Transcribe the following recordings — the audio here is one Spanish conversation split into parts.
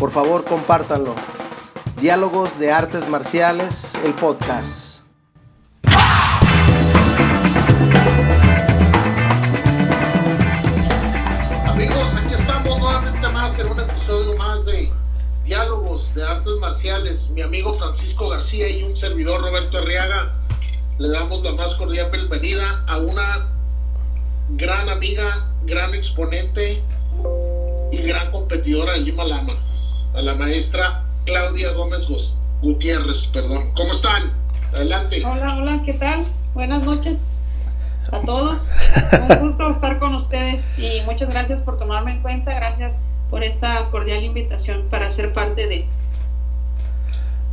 por favor, compártanlo. Diálogos de Artes Marciales, el podcast. Amigos, aquí estamos nuevamente más en un episodio más de Diálogos de Artes Marciales. Mi amigo Francisco García y un servidor Roberto Arriaga le damos la más cordial bienvenida a una gran amiga, gran exponente y gran competidora de Lima Lama a la maestra Claudia Gómez Gutiérrez, perdón. ¿Cómo están? Adelante. Hola, hola, ¿qué tal? Buenas noches a todos. Un gusto estar con ustedes y muchas gracias por tomarme en cuenta. Gracias por esta cordial invitación para ser parte de.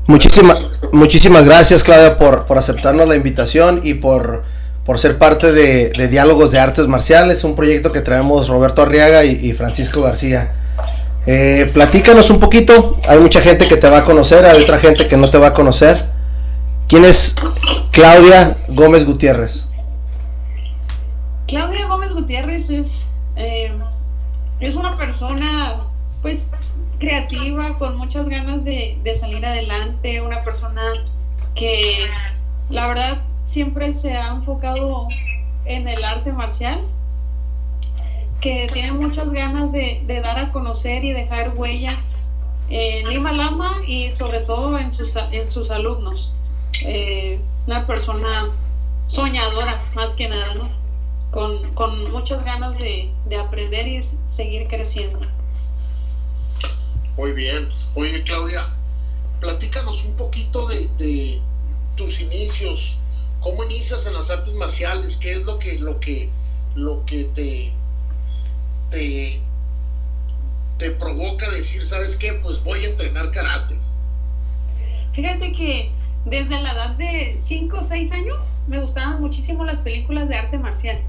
Muchísimas, muchísimas gracias, Claudia, por, por aceptarnos la invitación y por, por ser parte de, Diálogos de Artes Marciales, un proyecto que traemos Roberto Arriaga y Francisco García. Eh, platícanos un poquito, hay mucha gente que te va a conocer, hay otra gente que no te va a conocer. ¿Quién es Claudia Gómez Gutiérrez? Claudia Gómez Gutiérrez es, eh, es una persona pues creativa, con muchas ganas de, de salir adelante, una persona que la verdad siempre se ha enfocado en el arte marcial que tiene muchas ganas de, dar a conocer y dejar huella en Lima Lama y sobre todo en sus, en sus alumnos. Eh, una persona soñadora, más que nada, ¿no? Con, con muchas ganas de, aprender y seguir creciendo. Muy bien. Oye, Claudia, platícanos un poquito de, de tus inicios. ¿Cómo inicias en las artes marciales? ¿Qué es lo que, lo que, lo que te te, te provoca decir, ¿sabes qué? Pues voy a entrenar karate. Fíjate que desde la edad de 5 o 6 años me gustaban muchísimo las películas de arte marcial.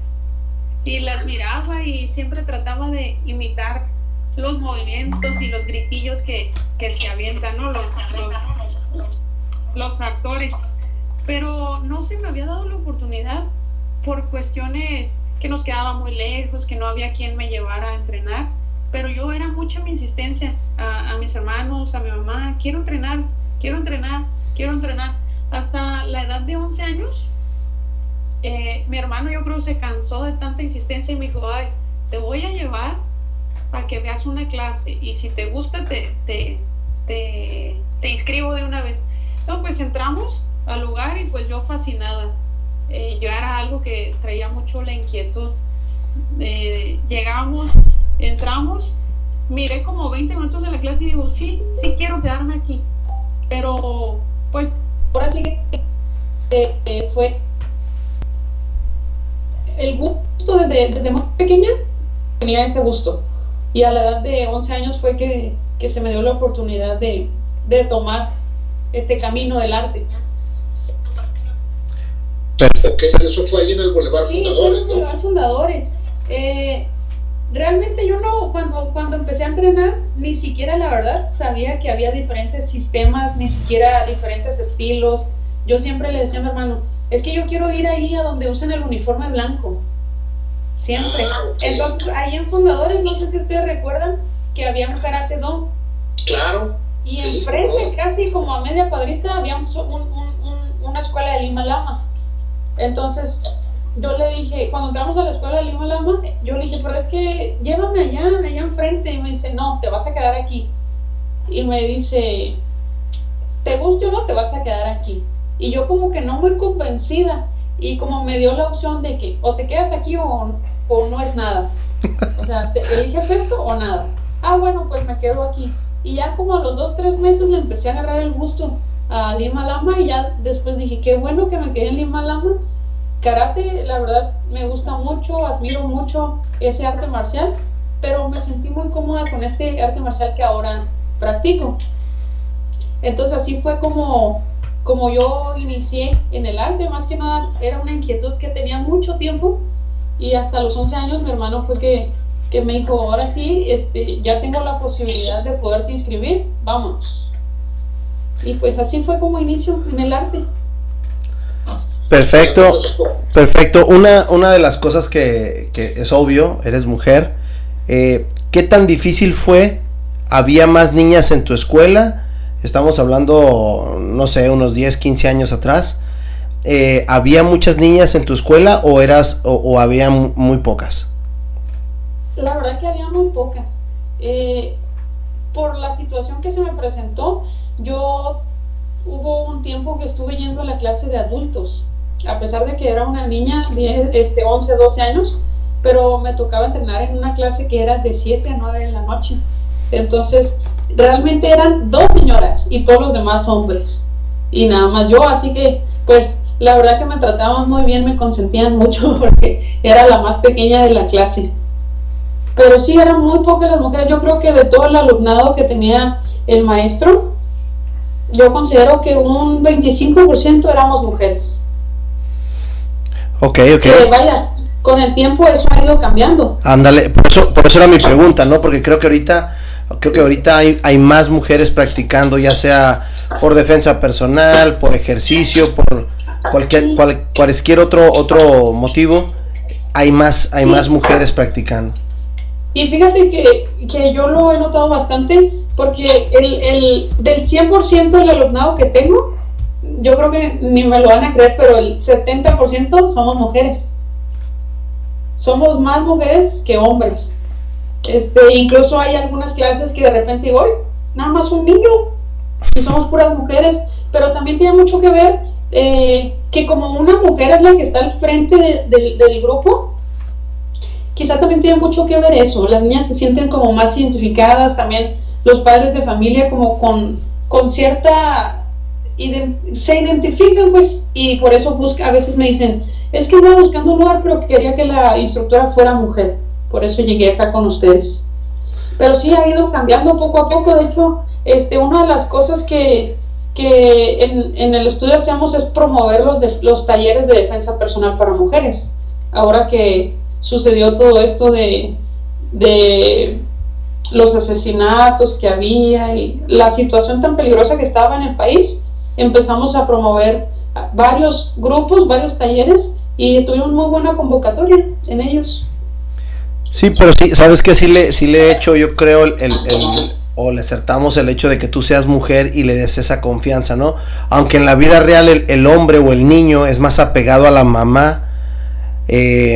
Y las miraba y siempre trataba de imitar los movimientos y los gritillos que, que se avientan, ¿no? Los, los, los actores. Pero no se me había dado la oportunidad por cuestiones que nos quedaba muy lejos, que no había quien me llevara a entrenar, pero yo era mucha mi insistencia a, mis hermanos, a mi mamá, quiero entrenar, quiero entrenar, quiero entrenar. Hasta la edad de 11 años, eh, mi hermano yo creo se cansó de tanta insistencia y me dijo, ay, te voy a llevar a que veas una clase y si te gusta te, te, te, inscribo de una vez. No, pues entramos al lugar y pues yo fascinada eh, yo era algo que traía mucho la inquietud. Eh, llegamos, entramos, miré como 20 minutos de la clase y digo, sí, sí quiero quedarme aquí. Pero, pues, ahora sí eh, fue el gusto desde, desde muy pequeña, tenía ese gusto. Y a la edad de 11 años fue que, que se me dio la oportunidad de, de tomar este camino del arte. Ok, eso fue ahí en el Boulevard Fundadores. Sí, en Fundadores. Eh, realmente yo no, cuando, cuando empecé a entrenar, ni siquiera la verdad sabía que había diferentes sistemas, ni siquiera diferentes estilos. Yo siempre le decía a mi hermano, es que yo quiero ir ahí a donde usen el uniforme blanco. Siempre. Ah, Entonces, ahí en Fundadores, no sé si ustedes recuerdan que había un karate do. Claro. Y enfrente, casi como a media cuadrita, había un, una escuela de Lima Lama. Entonces, yo le dije, cuando entramos a la escuela de Lima Lama, yo le dije, pero es que llévame allá, allá enfrente. Y me dice, no, te vas a quedar aquí. Y me dice, te guste o no, te vas a quedar aquí. Y yo como que no muy convencida. Y como me dio la opción de que o te quedas aquí o, o no es nada. O sea, ¿te eliges esto o nada? Ah, bueno, pues me quedo aquí. Y ya como a los dos, tres meses le empecé a agarrar el gusto a Lima Lama y ya después dije, qué bueno que me quedé en Lima Lama. Karate, la verdad, me gusta mucho, admiro mucho ese arte marcial, pero me sentí muy cómoda con este arte marcial que ahora practico. Entonces así fue como, como yo inicié en el arte, más que nada era una inquietud que tenía mucho tiempo y hasta los 11 años mi hermano fue que, que me dijo, ahora sí, este, ya tengo la posibilidad de poderte inscribir, vamos. Y pues así fue como inicio en el arte. Perfecto, perfecto. Una, una de las cosas que, que es obvio, eres mujer. Eh, ¿Qué tan difícil fue? ¿Había más niñas en tu escuela? Estamos hablando, no sé, unos 10, 15 años atrás. Eh, ¿Había muchas niñas en tu escuela o eras o, había muy pocas? La verdad que había muy pocas. Eh, por la situación que se me presentó, yo hubo un tiempo que estuve yendo a la clase de adultos, a pesar de que era una niña de este, 11, 12 años, pero me tocaba entrenar en una clase que era de 7 a 9 de la noche. Entonces, realmente eran dos señoras y todos los demás hombres. Y nada más yo, así que, pues, la verdad que me trataban muy bien, me consentían mucho porque era la más pequeña de la clase. Pero sí, eran muy pocas las mujeres. Yo creo que de todo el alumnado que tenía el maestro, yo considero que un 25% éramos mujeres. Ok, ok. vaya, con el tiempo eso ha ido cambiando. Ándale, por eso, por eso era mi pregunta, ¿no? Porque creo que ahorita, creo que ahorita hay, hay más mujeres practicando, ya sea por defensa personal, por ejercicio, por cualquier, cualquier otro, otro motivo, hay más, hay más mujeres practicando. Y fíjate que, que yo lo he notado bastante porque el, el, del 100% del alumnado que tengo, yo creo que ni me lo van a creer, pero el 70% somos mujeres. Somos más mujeres que hombres. Este, incluso hay algunas clases que de repente digo, nada más un niño, y somos puras mujeres, pero también tiene mucho que ver eh, que como una mujer es la que está al frente del grupo, quizá también tiene mucho que ver eso, las niñas se sienten como más identificadas, también los padres de familia como con, con cierta, se identifican pues y por eso busca, a veces me dicen, es que voy buscando un lugar pero quería que la instructora fuera mujer, por eso llegué acá con ustedes. Pero sí ha ido cambiando poco a poco, de hecho, este, una de las cosas que, que en, en el estudio hacemos es promover los, de, los talleres de defensa personal para mujeres. Ahora que sucedió todo esto de, de los asesinatos que había y la situación tan peligrosa que estaba en el país, empezamos a promover varios grupos, varios talleres y tuvimos muy buena convocatoria en ellos. Sí, pero sí, sabes que sí le, sí le he hecho, yo creo, el, el, o le acertamos el hecho de que tú seas mujer y le des esa confianza, ¿no? Aunque en la vida real el, el hombre o el niño es más apegado a la mamá, eh,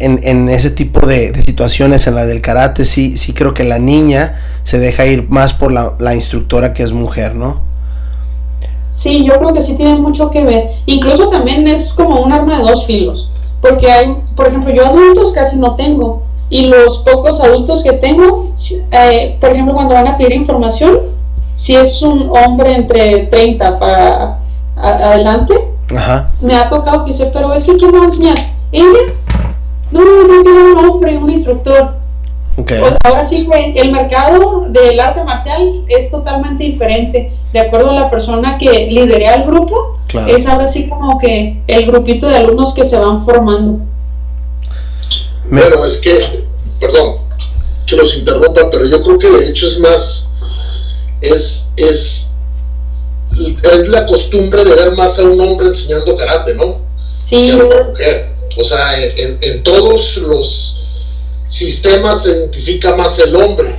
en, en, ese tipo de, situaciones, en la del karate, sí, sí creo que la niña se deja ir más por la, la instructora que es mujer, ¿no? Sí, yo creo que sí tiene mucho que ver. Incluso también es como un arma de dos filos. Porque hay, por ejemplo, yo adultos casi no tengo. Y los pocos adultos que tengo, eh, por ejemplo, cuando van a pedir información, si es un hombre entre 30 para adelante, me ha tocado que dice, pero es que ¿quién me va a enseñar? Ella, no, no, no, tiene un hombre, un instructor. ahora sí, el mercado del arte marcial es totalmente diferente. De acuerdo a la persona que lidera el grupo, es ahora sí como que el grupito de alumnos que se van formando. Bueno, es que, perdón, que los interrumpa, pero yo creo que de hecho es más, es, es, es la costumbre de ver más a un hombre enseñando karate, ¿no? Sí. O sea, en, todos los sistemas se identifica más el hombre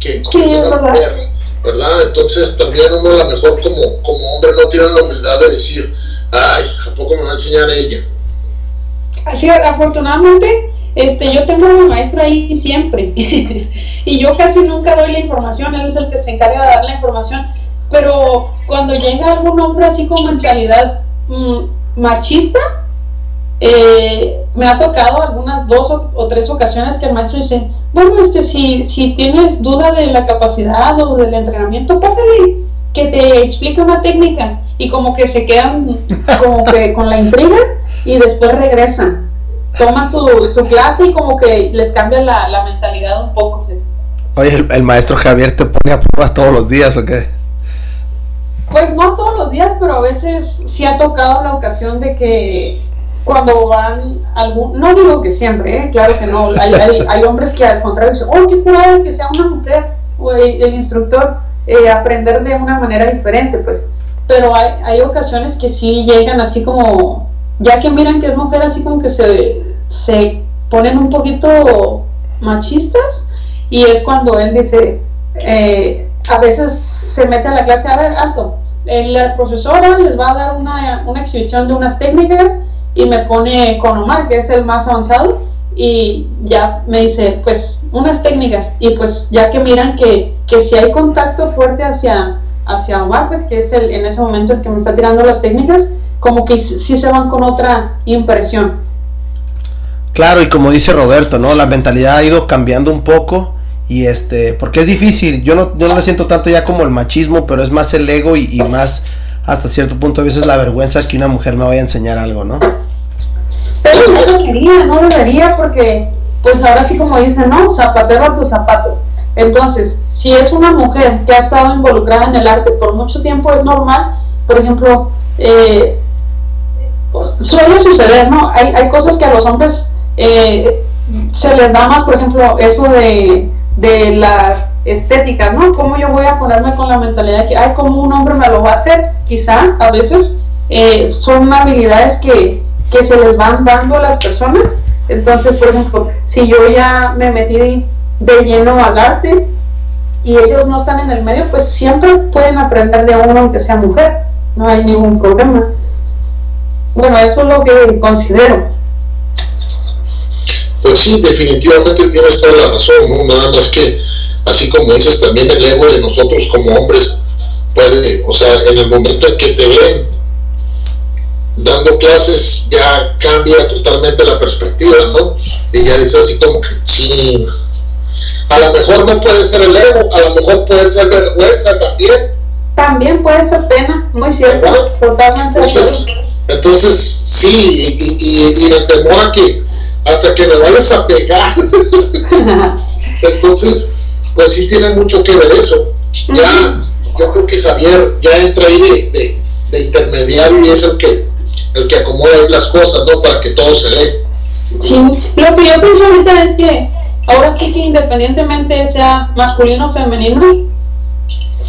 que la mujer, ¿verdad? Entonces también uno a lo mejor como, como hombre no tiene la humildad de decir, ay, ¿a poco me va a enseñar ella? Así, afortunadamente, este, yo tengo a mi maestro ahí siempre y yo casi nunca doy la información, él es el que se encarga de dar la información, pero cuando llega algún hombre así con mentalidad mm, machista, eh, me ha tocado algunas dos o, tres ocasiones que el maestro dice, bueno, este, si, si tienes duda de la capacidad o del entrenamiento, pásale, que te explique una técnica y como que se quedan como que con la intriga y después regresan. Toman su, su clase y como que les cambia la, la mentalidad un poco. Oye, el, maestro Javier te pone a prueba todos los días o qué? Pues no todos los días, pero a veces sí ha tocado la ocasión de que cuando van algún, no digo que siempre, ¿eh? claro que no, hay, hay, hombres que al contrario dicen, oh, qué curado que sea una mujer, o el, instructor, eh, aprender de una manera diferente, pues, pero hay, hay ocasiones que sí llegan así como, ya que miran que es mujer, así como que se, se ponen un poquito machistas, y es cuando él dice, eh, a veces se mete a la clase, a ver, alto, la profesora les va a dar una, una exhibición de unas técnicas, y me pone con Omar, que es el más avanzado, y ya me dice, pues, unas técnicas, y pues ya que miran que, que si hay contacto fuerte hacia, hacia Omar, pues que es el, en ese momento el que me está tirando las técnicas, como que sí se van con otra impresión. Claro, y como dice Roberto, ¿no? La mentalidad ha ido cambiando un poco y este, porque es difícil, yo no, yo no lo siento tanto ya como el machismo, pero es más el ego y, y más hasta cierto punto a veces la vergüenza que una mujer me vaya a enseñar algo, ¿no? Pero no debería, no debería, porque pues ahora sí como dicen, no, zapatero a tu zapato. Entonces, si es una mujer que ha estado involucrada en el arte por mucho tiempo, es normal, por ejemplo, eh, suele suceder, ¿no? Hay, hay cosas que a los hombres eh, se les da más, por ejemplo, eso de, de las estéticas, ¿no? ¿Cómo yo voy a ponerme con la mentalidad de que, ay, como un hombre me lo va a hacer? Quizá a veces eh, son habilidades que, que se les van dando a las personas. Entonces, por ejemplo, si yo ya me metí de lleno al arte y ellos no están en el medio, pues siempre pueden aprender de uno aunque sea mujer, no hay ningún problema. Bueno, eso es lo que considero. Pues sí, definitivamente tienes toda la razón, ¿no? Nada más que, así como dices, también el ego de nosotros como hombres puede, o sea, en el momento en que te ven dando clases ya cambia totalmente la perspectiva, ¿no? Y ya dices así como que, sí, a lo mejor no puede ser el ego, a lo mejor puede ser vergüenza también. También puede ser pena, muy cierto, totalmente. Entonces, entonces sí, y, y, y el temor a que hasta que me vayas a pegar. entonces, pues sí tiene mucho que ver eso. Ya, yo creo que Javier ya entra ahí de, de, de intermediario y es el que el que acomoda las cosas, ¿no? Para que todo se dé. Sí, lo que yo pienso ahorita es que ahora sí que independientemente sea masculino o femenino,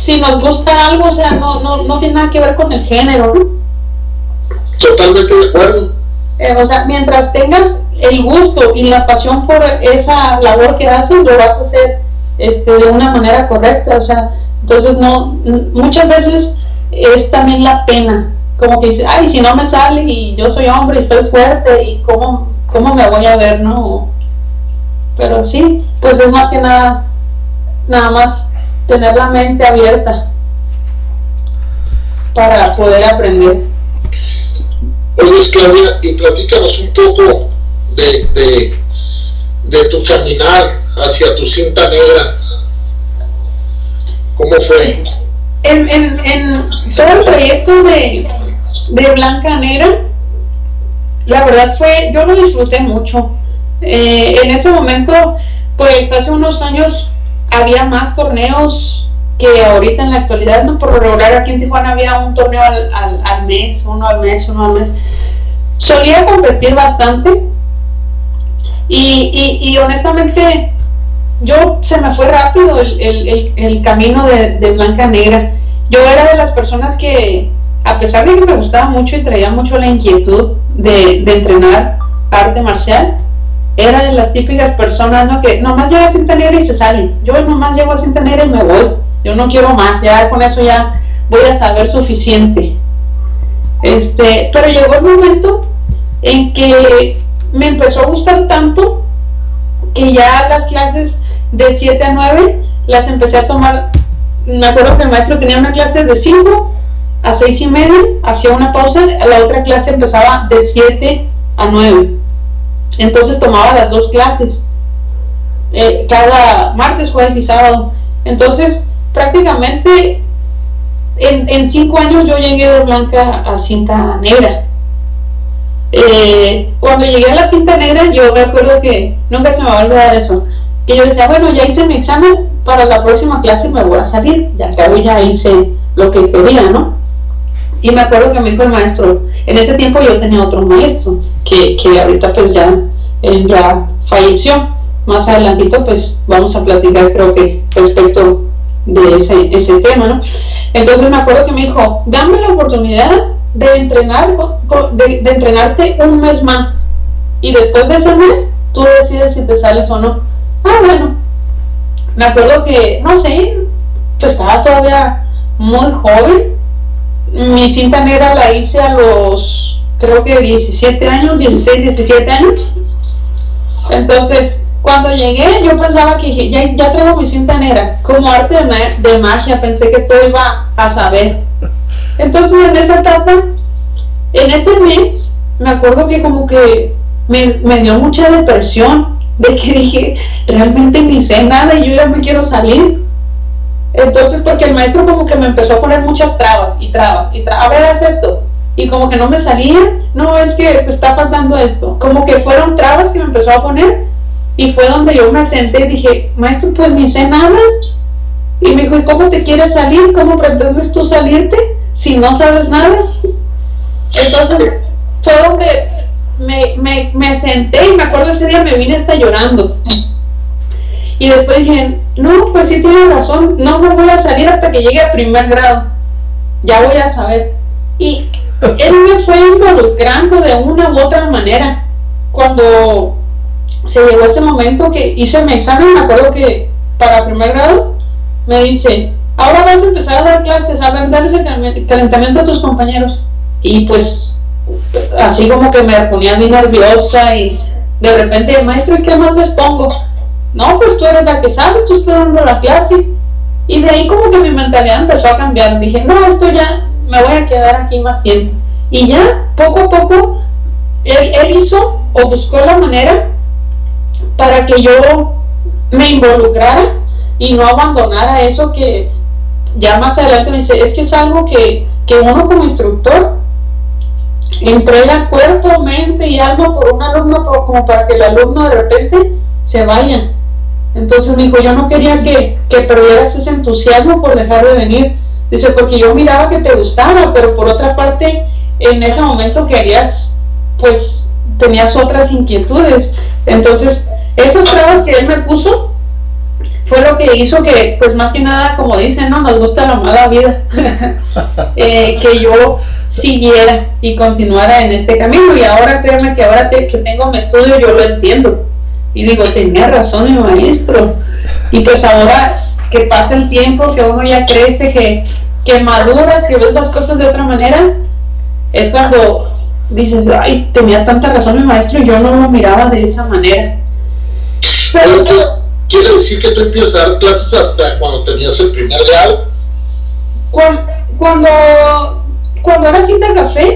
si nos gusta algo, o sea, no, no, no tiene nada que ver con el género. Totalmente de acuerdo. Eh, o sea, mientras tengas el gusto y la pasión por esa labor que haces, lo vas a hacer este, de una manera correcta, o sea, entonces no, muchas veces es también la pena como que dice, ay, si no me sale y yo soy hombre y estoy fuerte y cómo, cómo me voy a ver, ¿no? Pero sí, pues es más que nada, nada más tener la mente abierta para poder aprender. Oye, Claudia, y platícanos un poco de, de, de tu caminar hacia tu cinta negra. ¿Cómo fue? En, en, en todo el proyecto de, de Blanca Negra, la verdad fue, yo lo disfruté mucho. Eh, en ese momento, pues hace unos años había más torneos que ahorita en la actualidad, no por regular aquí en Tijuana había un torneo al, al, mes, uno al mes, uno al mes. Solía competir bastante y, y, honestamente yo se me fue rápido el, el, el camino de, de Blanca Negra. Yo era de las personas que, a pesar de que me gustaba mucho y traía mucho la inquietud de, entrenar arte marcial, era de las típicas personas ¿no? que nomás llega a cinta y se sale. Yo nomás llego a cinta y me voy. Yo no quiero más, ya con eso ya voy a saber suficiente. Este, pero llegó el momento en que me empezó a gustar tanto que ya las clases de 7 a 9 las empecé a tomar. Me acuerdo que el maestro tenía una clase de 5 a seis y media, hacía una pausa, la otra clase empezaba de 7 a 9. Entonces tomaba las dos clases, eh, cada martes, jueves y sábado. Entonces, prácticamente en, en cinco años yo llegué de blanca a cinta negra. Eh, cuando llegué a la cinta negra, yo me acuerdo que nunca se me va a olvidar eso. Que yo decía, bueno, ya hice mi examen, para la próxima clase me voy a salir, ya que ya hice lo que quería, ¿no? Y me acuerdo que me dijo el maestro, en ese tiempo yo tenía otro maestro, que, que ahorita pues ya, él ya falleció. Más adelantito pues vamos a platicar creo que respecto de ese, ese tema, ¿no? Entonces me acuerdo que me dijo, dame la oportunidad de entrenar de, entrenarte un mes más y después de ese mes tú decides si te sales o no. Ah, bueno. Me acuerdo que, no sé, pues estaba todavía muy joven. Mi cinta negra la hice a los, creo que 17 años, 16, 17 años. Entonces, cuando llegué, yo pensaba que ya, ya tengo mi cinta negra. Como arte de, de magia, pensé que todo iba a saber. Entonces, en esa etapa, en ese mes, me acuerdo que como que me, me dio mucha depresión de que dije, realmente ni sé nada y yo ya me quiero salir. Entonces, porque el maestro como que me empezó a poner muchas trabas y trabas y trabas, haz esto. Y como que no me salía, no, es que te está faltando esto. Como que fueron trabas que me empezó a poner y fue donde yo me senté y dije, maestro, pues ni sé nada. Y me dijo, ¿y cómo te quieres salir? ¿Cómo pretendes tú salirte si no sabes nada? Entonces, fue donde me, me, me senté y me acuerdo ese día me vine hasta llorando. Y después dije, no, pues sí tiene razón, no me voy a salir hasta que llegue a primer grado. Ya voy a saber. Y él me fue involucrando de una u otra manera. Cuando se llegó ese momento que hice mi examen, me acuerdo que para primer grado me dice, ahora vas a empezar a dar clases, a ver, darles el calentamiento a tus compañeros. Y pues así como que me ponía muy nerviosa y de repente, maestro, ¿qué más les pongo? No, pues tú eres la que sabes, tú estás dando la clase. Y de ahí como que mi mentalidad empezó a cambiar. Dije, no, esto ya me voy a quedar aquí más tiempo. Y ya, poco a poco, él, hizo o buscó la manera para que yo me involucrara y no abandonara eso que ya más adelante me dice, es que es algo que, que uno como instructor entrega cuerpo, mente y alma por un alumno como para que el alumno de repente se vaya. Entonces me dijo, yo no quería que, que perdieras ese entusiasmo por dejar de venir. Dice, porque yo miraba que te gustaba, pero por otra parte, en ese momento querías, pues, tenías otras inquietudes. Entonces, esos trabas que él me puso fue lo que hizo que, pues, más que nada, como dicen, no, nos gusta la mala vida, eh, que yo siguiera y continuara en este camino. Y ahora créeme que ahora que tengo mi estudio yo lo entiendo. Y digo, tenía razón mi maestro. Y pues ahora que pasa el tiempo, que uno ya crece, que, que maduras, que ves las cosas de otra manera, es cuando dices, ay, tenía tanta razón mi maestro y yo no lo miraba de esa manera. Pero, ¿Quiere decir que tú empiezas a dar clases hasta cuando tenías el primer grado? Cuando, cuando cuando era Cinta Café,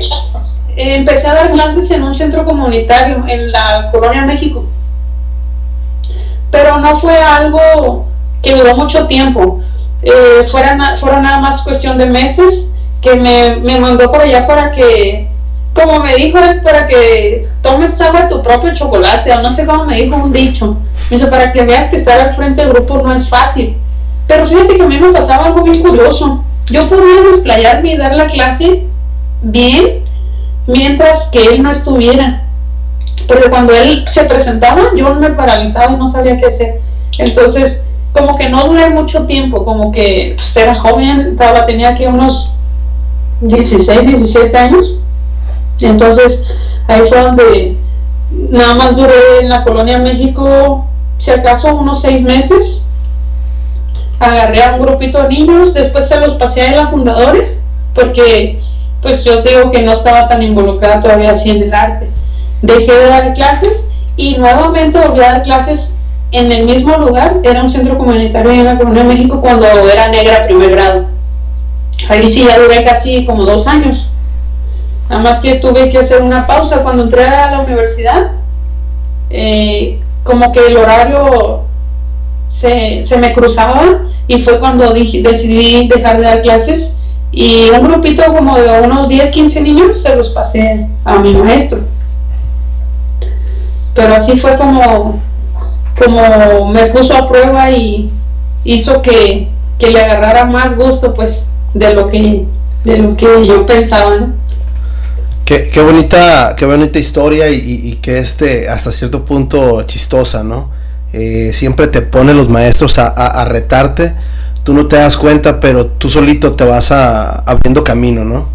empecé a dar clases en un centro comunitario en la Colonia México. Pero no fue algo que duró mucho tiempo. Eh, fueron, fueron nada más cuestión de meses que me, me mandó por allá para que, como me dijo para que tomes agua tu propio chocolate, o no sé cómo me dijo un dicho. Me dice, para que veas que estar al frente del grupo no es fácil. Pero fíjate que a mí me pasaba algo bien curioso yo podía desplayarme y dar la clase bien mientras que él no estuviera. Porque cuando él se presentaba, yo me paralizaba y no sabía qué hacer. Entonces, como que no duré mucho tiempo, como que pues, era joven, estaba, tenía aquí unos 16, 17 años. Entonces, ahí fue donde nada más duré en la colonia México, si acaso, unos seis meses agarré a un grupito de niños, después se los pasé a las fundadores, porque pues yo digo que no estaba tan involucrada todavía así en el arte. Dejé de dar clases y nuevamente volví a dar clases en el mismo lugar, era un centro comunitario en la Colonia de México cuando era negra primer grado. Ahí sí ya duré casi como dos años. Nada más que tuve que hacer una pausa cuando entré a la universidad. Eh, como que el horario se, se me cruzaba y fue cuando decidí dejar de dar clases y un grupito como de unos 10, 15 niños se los pasé a mi maestro. Pero así fue como, como me puso a prueba y hizo que, que le agarrara más gusto pues de lo que de lo que yo pensaba. ¿no? Qué, qué, bonita, qué bonita historia y, y, que este hasta cierto punto chistosa, ¿no? Eh, siempre te ponen los maestros a, a, a, retarte, tú no te das cuenta, pero tú solito te vas a, abriendo camino, ¿no?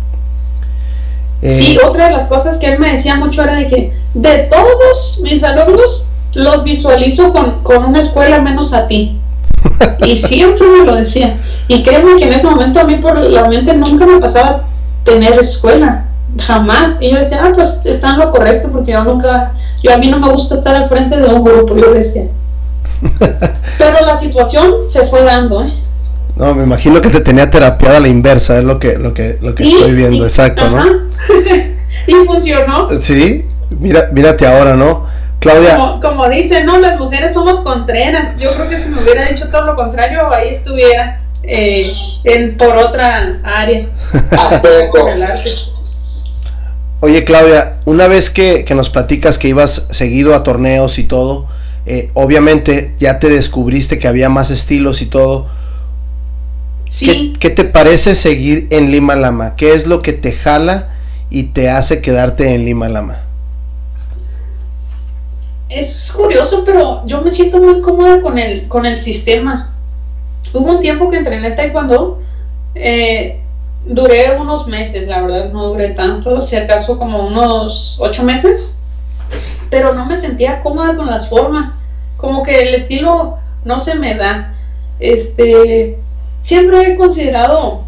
Eh, y otra de las cosas que él me decía mucho era de que de todos mis alumnos los visualizo con, con una escuela menos a ti. y siempre me lo decía. Y créeme que en ese momento a mí por la mente nunca me pasaba tener escuela. Jamás. Y yo decía, ah, pues está en lo correcto porque yo nunca, yo a mí no me gusta estar al frente de un grupo, yo decía. Pero la situación se fue dando, ¿eh? No, me imagino que te tenía terapiada a la inversa, es lo que, lo que, lo que estoy viendo, exacto, ¿no? y funcionó. Sí, mira, mírate ahora, ¿no? Claudia. Como, como dice, no, las mujeres somos contreras. Yo creo que si me hubiera dicho todo lo contrario, ahí estuviera eh, en, por otra área. Oye, Claudia, una vez que, que, nos platicas que ibas seguido a torneos y todo, eh, obviamente ya te descubriste que había más estilos y todo. Sí. ¿Qué, ¿Qué, te parece seguir en Lima Lama? ¿Qué es lo que te jala y te hace quedarte en Lima Lama? Es curioso, pero yo me siento muy cómoda con el, con el sistema. Hubo un tiempo que entrené taekwondo, eh, duré unos meses, la verdad, no duré tanto, si acaso como unos ocho meses, pero no me sentía cómoda con las formas, como que el estilo no se me da. Este, siempre he considerado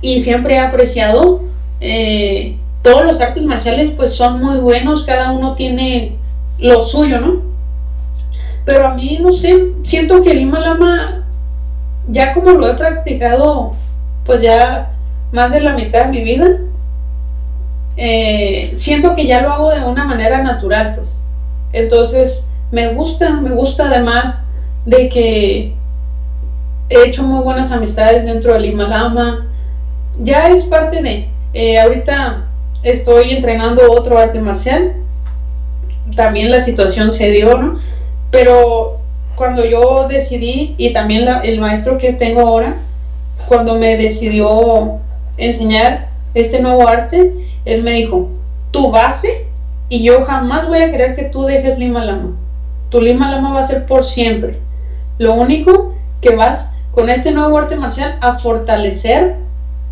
y siempre he apreciado eh, todos los artes marciales, pues son muy buenos, cada uno tiene lo suyo, ¿no? Pero a mí, no sé, siento que el Lima Lama, ya como lo he practicado, pues ya más de la mitad de mi vida, eh, siento que ya lo hago de una manera natural, pues. Entonces, me gusta, me gusta además de que he hecho muy buenas amistades dentro del Lima Lama. Ya es parte de, eh, ahorita estoy entrenando otro arte marcial también la situación se dio, ¿no? Pero cuando yo decidí, y también el maestro que tengo ahora, cuando me decidió enseñar este nuevo arte, él me dijo, tu base, y yo jamás voy a querer que tú dejes Lima Lama. Tu Lima Lama va a ser por siempre. Lo único que vas con este nuevo arte marcial a fortalecer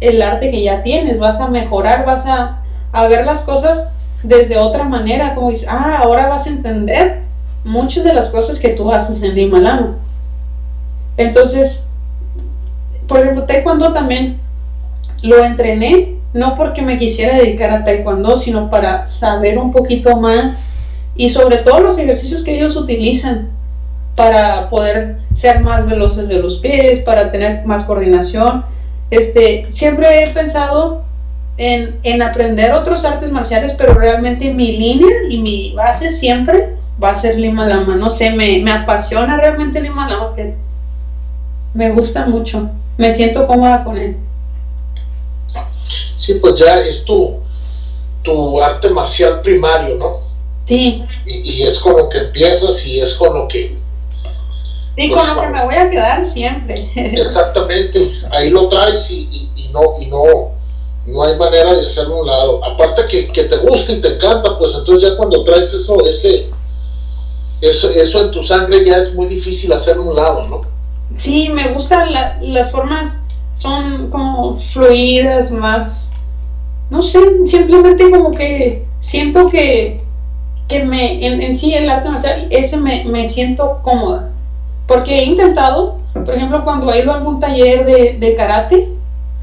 el arte que ya tienes, vas a mejorar, vas a, a ver las cosas desde otra manera, como dices, ah, ahora vas a entender muchas de las cosas que tú haces en Lima Lama. Entonces, por ejemplo, Taekwondo también lo entrené, no porque me quisiera dedicar a Taekwondo, sino para saber un poquito más y sobre todo los ejercicios que ellos utilizan para poder ser más veloces de los pies, para tener más coordinación. Este, siempre he pensado en, en aprender otros artes marciales, pero realmente mi línea y mi base siempre va a ser Lima Lama. No sé, me, me apasiona realmente Lima Lama, que me gusta mucho. Me siento cómoda con él. Sí, pues ya es tu, tu arte marcial primario, ¿no? Sí. Y, y es con lo que empiezas y es con lo que... Y pues, con lo que me voy a quedar siempre. Exactamente, ahí lo traes y, y, y no, y no, no hay manera de hacerlo un lado. Aparte que, que, te gusta y te encanta, pues entonces ya cuando traes eso, ese, eso, eso en tu sangre ya es muy difícil hacerlo un lado, ¿no? Sí, me gustan la, las formas, son como fluidas, más, no sé, simplemente como que siento que, que me, en, en sí el arte marcial, ese me, me siento cómoda. Porque he intentado, por ejemplo, cuando he ido a algún taller de, de karate,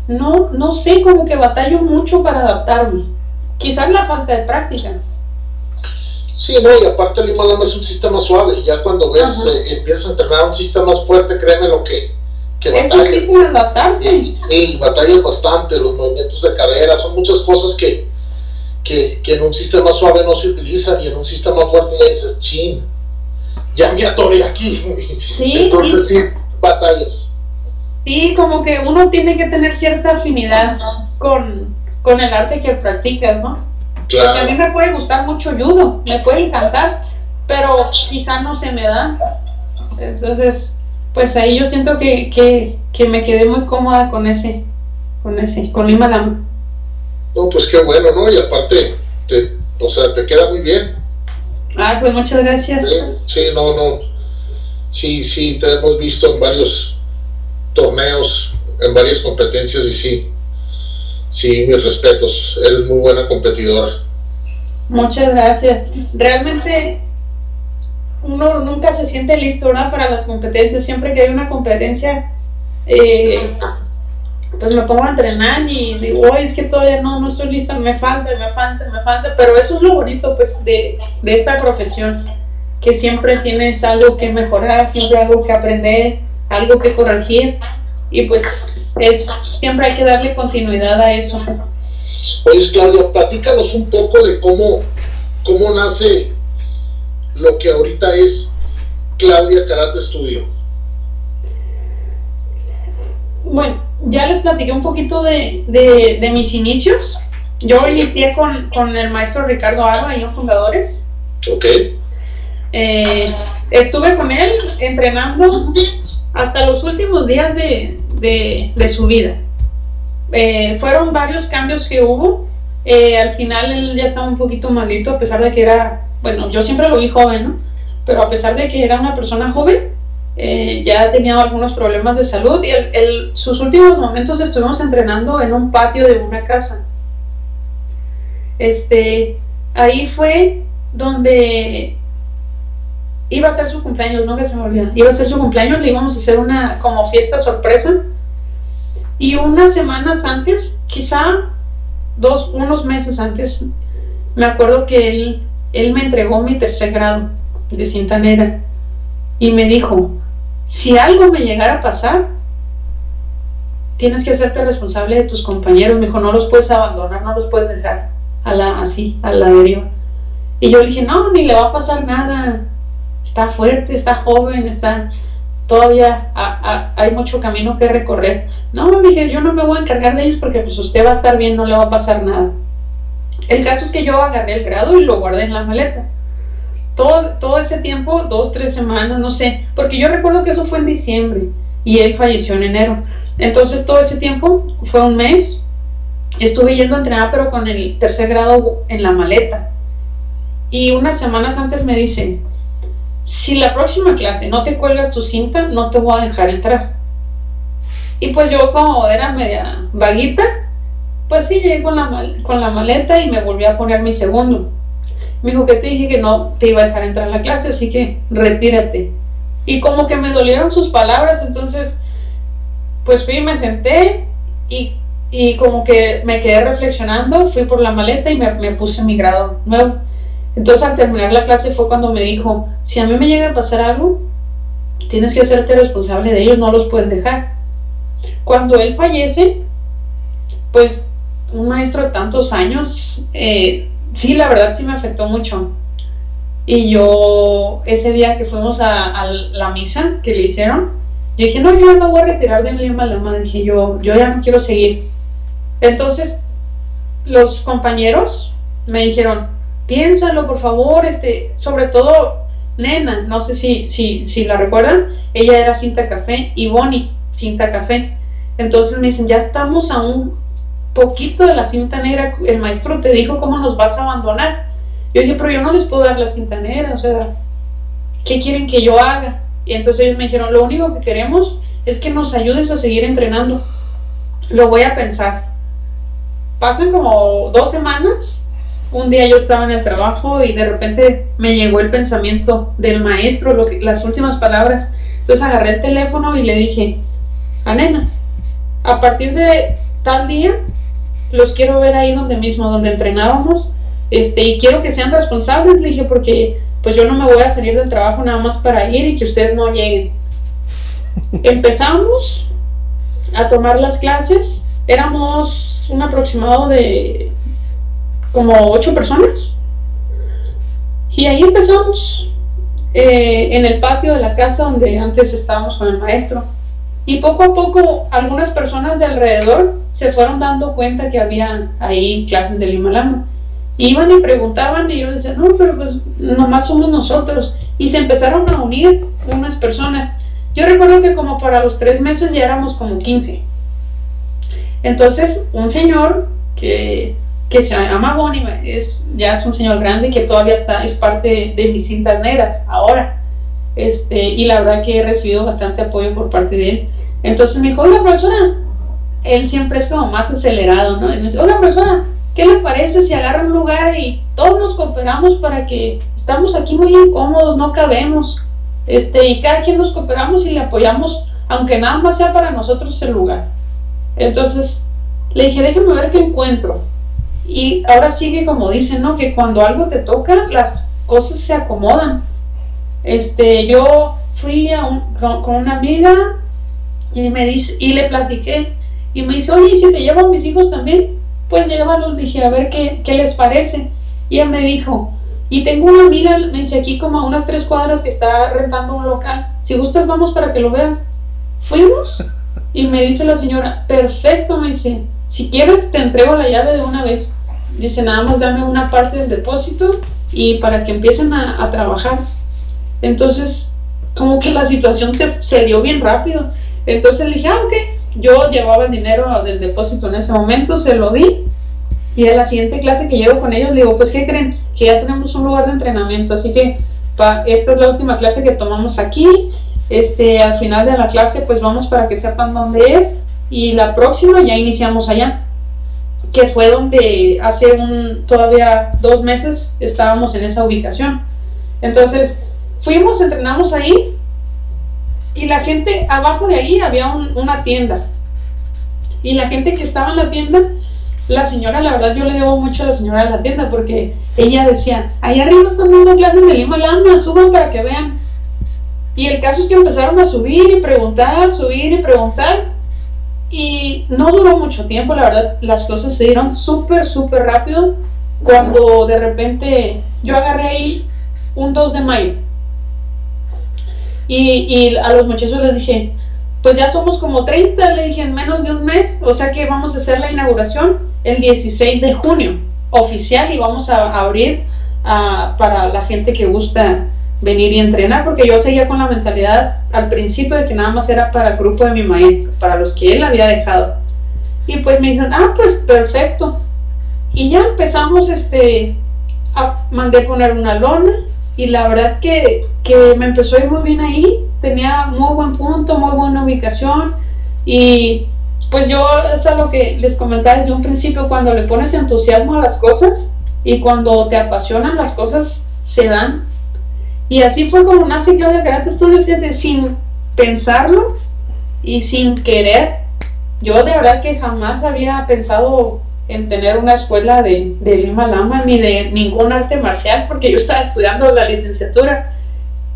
no, no sé, como que batallo mucho para adaptarme. Quizás la falta de práctica. Sí, no, y aparte el Lima es un sistema suave, ya cuando ves, eh, empiezas a entrenar un sistema más fuerte, créeme lo que, que batalla. Es adaptarse. Y, sí, batallas bastante, los movimientos de cadera, son muchas cosas que, que, que, en un sistema suave no se utilizan y en un sistema fuerte ya dices, chin, ya me atoré aquí. Sí, Entonces sí, batallas. Sí, como que uno tiene que tener cierta afinidad con, con el arte que practicas, ¿no? Claro. Porque a mí me puede gustar mucho judo, me puede encantar, pero quizá no se me da. Entonces, pues ahí yo siento que, que, que me quedé muy cómoda con ese, con ese, con Lima Lama. No, pues qué bueno, ¿no? Y aparte, te, o sea, te queda muy bien. Ah, pues muchas gracias. Sí, sí, no, no. Sí, sí, te hemos visto en varios torneos, en varias competencias y sí, sí, mis respetos. Eres muy buena competidora. Muchas gracias. Realmente uno nunca se siente listo para las competencias. Siempre que hay una competencia, eh, pues me pongo a entrenar y digo, Oye, es que todavía no, no estoy lista, me falta, me falta, me falta. Pero eso es lo bonito pues de, de esta profesión, que siempre tienes algo que mejorar, siempre algo que aprender, algo que corregir. Y pues es, siempre hay que darle continuidad a eso. Oye, Claudia, platícanos un poco de cómo, cómo nace lo que ahorita es Claudia Karate Studio. Bueno, ya les platiqué un poquito de, de, de mis inicios. Yo inicié con, con, el maestro Ricardo Arba, ahí en Fundadores. Ok. Eh, estuve con él entrenando hasta los últimos días de, de, de su vida. Eh, fueron varios cambios que hubo. Eh, al final él ya estaba un poquito malito, a pesar de que era, bueno, yo siempre lo vi joven, ¿no? Pero a pesar de que era una persona joven, eh, ya tenía algunos problemas de salud y el, el, sus últimos momentos estuvimos entrenando en un patio de una casa. Este, ahí fue donde iba a ser su cumpleaños, no que se me olvida, iba a ser su cumpleaños, le íbamos a hacer una como fiesta sorpresa y unas semanas antes, quizá dos, unos meses antes, me acuerdo que él, él me entregó mi tercer grado de cinta negra y me dijo, si algo me llegara a pasar, tienes que hacerte responsable de tus compañeros. Me dijo, no los puedes abandonar, no los puedes dejar a la, así, a la deriva. Y yo le dije, no, ni le va a pasar nada. Está fuerte, está joven, está todavía a, a, hay mucho camino que recorrer. No, le dije, yo no me voy a encargar de ellos porque pues usted va a estar bien, no le va a pasar nada. El caso es que yo agarré el grado y lo guardé en la maleta todo, todo ese tiempo, dos, tres semanas, no sé, porque yo recuerdo que eso fue en diciembre y él falleció en enero. Entonces todo ese tiempo fue un mes, estuve yendo a entrenar pero con el tercer grado en la maleta. Y unas semanas antes me dice, si la próxima clase no te cuelgas tu cinta, no te voy a dejar entrar. Y pues yo como era media vaguita, pues sí llegué con la, con la maleta y me volví a poner mi segundo. Me dijo que te dije que no te iba a dejar entrar a la clase, así que retírate. Y como que me dolieron sus palabras, entonces pues fui, me senté y, y como que me quedé reflexionando, fui por la maleta y me, me puse mi grado nuevo. Entonces al terminar la clase fue cuando me dijo, si a mí me llega a pasar algo, tienes que hacerte responsable de ellos, no los puedes dejar. Cuando él fallece, pues un maestro de tantos años, eh, sí, la verdad sí me afectó mucho. Y yo, ese día que fuimos a, la misa que le hicieron, yo dije, no, yo me voy a retirar de mi Lama, dije yo, yo ya no quiero seguir. Entonces, los compañeros me dijeron, piénsalo por favor, este, sobre todo Nena, no sé si, si, si la recuerdan, ella era cinta café y Bonnie, cinta café. Entonces me dicen, ya estamos a un poquito de la cinta negra, el maestro te dijo cómo nos vas a abandonar. Yo dije, pero yo no les puedo dar la cinta negra, o sea, ¿qué quieren que yo haga? Y entonces ellos me dijeron, lo único que queremos es que nos ayudes a seguir entrenando. Lo voy a pensar. Pasan como dos semanas. Un día yo estaba en el trabajo y de repente me llegó el pensamiento del maestro, lo que, las últimas palabras. Entonces agarré el teléfono y le dije, a nena, a partir de tal día los quiero ver ahí donde mismo, donde entrenábamos, este, y quiero que sean responsables, le dije, porque pues yo no me voy a salir del trabajo nada más para ir y que ustedes no lleguen. Empezamos a tomar las clases, éramos un aproximado de como ocho personas, y ahí empezamos eh, en el patio de la casa donde antes estábamos con el maestro. Y poco a poco algunas personas de alrededor se fueron dando cuenta que había ahí clases del Himalama. Iban y preguntaban y yo decía, no, pero pues nomás somos nosotros. Y se empezaron a unir unas personas. Yo recuerdo que como para los tres meses ya éramos como 15. Entonces, un señor que, que se llama Bonnie, es, ya es un señor grande que todavía está, es parte de, mis cintas negras ahora. Este, y la verdad que he recibido bastante apoyo por parte de él. Entonces me dijo, oiga, persona, él siempre es como más acelerado, ¿no? Y me dice, oiga, persona, ¿qué le parece si agarra un lugar y todos nos cooperamos para que estamos aquí muy incómodos, no cabemos? Este, y cada quien nos cooperamos y le apoyamos, aunque nada más sea para nosotros el lugar. Entonces le dije, déjeme ver qué encuentro. Y ahora sigue como dicen, ¿no? Que cuando algo te toca, las cosas se acomodan. Este, yo fui a un, con, una amiga y me dice, y le platiqué, y me dice, oye, si te llevo a mis hijos también, pues llévalos, dije, a ver qué, qué les parece. Y ella me dijo, y tengo una amiga, me dice aquí como a unas tres cuadras que está rentando un local. Si gustas, vamos para que lo veas. Fuimos y me dice la señora, perfecto, me dice, si quieres te entrego la llave de una vez. Dice, nada más dame una parte del depósito y para que empiecen a, trabajar. Entonces, como que la situación se, se, dio bien rápido. Entonces le dije, ah, ok. Yo llevaba el dinero del depósito en ese momento, se lo di y en la siguiente clase que llevo con ellos, le digo, pues, ¿qué creen? Que ya tenemos un lugar de entrenamiento, así que esta es la última clase que tomamos aquí. Este, al final de la clase, pues vamos para que sepan dónde es. Y la próxima ya iniciamos allá, que fue donde hace un, todavía dos meses estábamos en esa ubicación. Entonces, fuimos, entrenamos ahí, y la gente, abajo de ahí había una tienda. Y la gente que estaba en la tienda la señora, la verdad yo le debo mucho a la señora de la tienda porque ella decía, allá arriba están dando clases de Lima Lama, suban para que vean. Y el caso es que empezaron a subir y preguntar, subir y preguntar. Y no duró mucho tiempo, la verdad, las cosas se dieron súper, súper rápido. Cuando de repente yo agarré ahí un 2 de mayo. Y, y a los muchachos les dije, pues ya somos como 30, le dije, en menos de un mes, o sea que vamos a hacer la inauguración el 16 de junio, oficial, y vamos a abrir uh, para la gente que gusta venir y entrenar, porque yo seguía con la mentalidad al principio de que nada más era para el grupo de mi maestro, para los que él había dejado. Y pues me dicen, ah, pues perfecto. Y ya empezamos, este, a, mandé poner una lona, y la verdad que, que me empezó a ir muy bien ahí, tenía muy buen punto, muy buena ubicación, y pues yo es lo que les comentaba desde un principio, cuando le pones entusiasmo a las cosas y cuando te apasionan las cosas se dan. Y así fue como nace Claudia Karate Studio, fíjate, sin pensarlo y sin querer. Yo de verdad que jamás había pensado en tener una escuela de, de Lima Lama ni de ningún arte marcial porque yo estaba estudiando la licenciatura.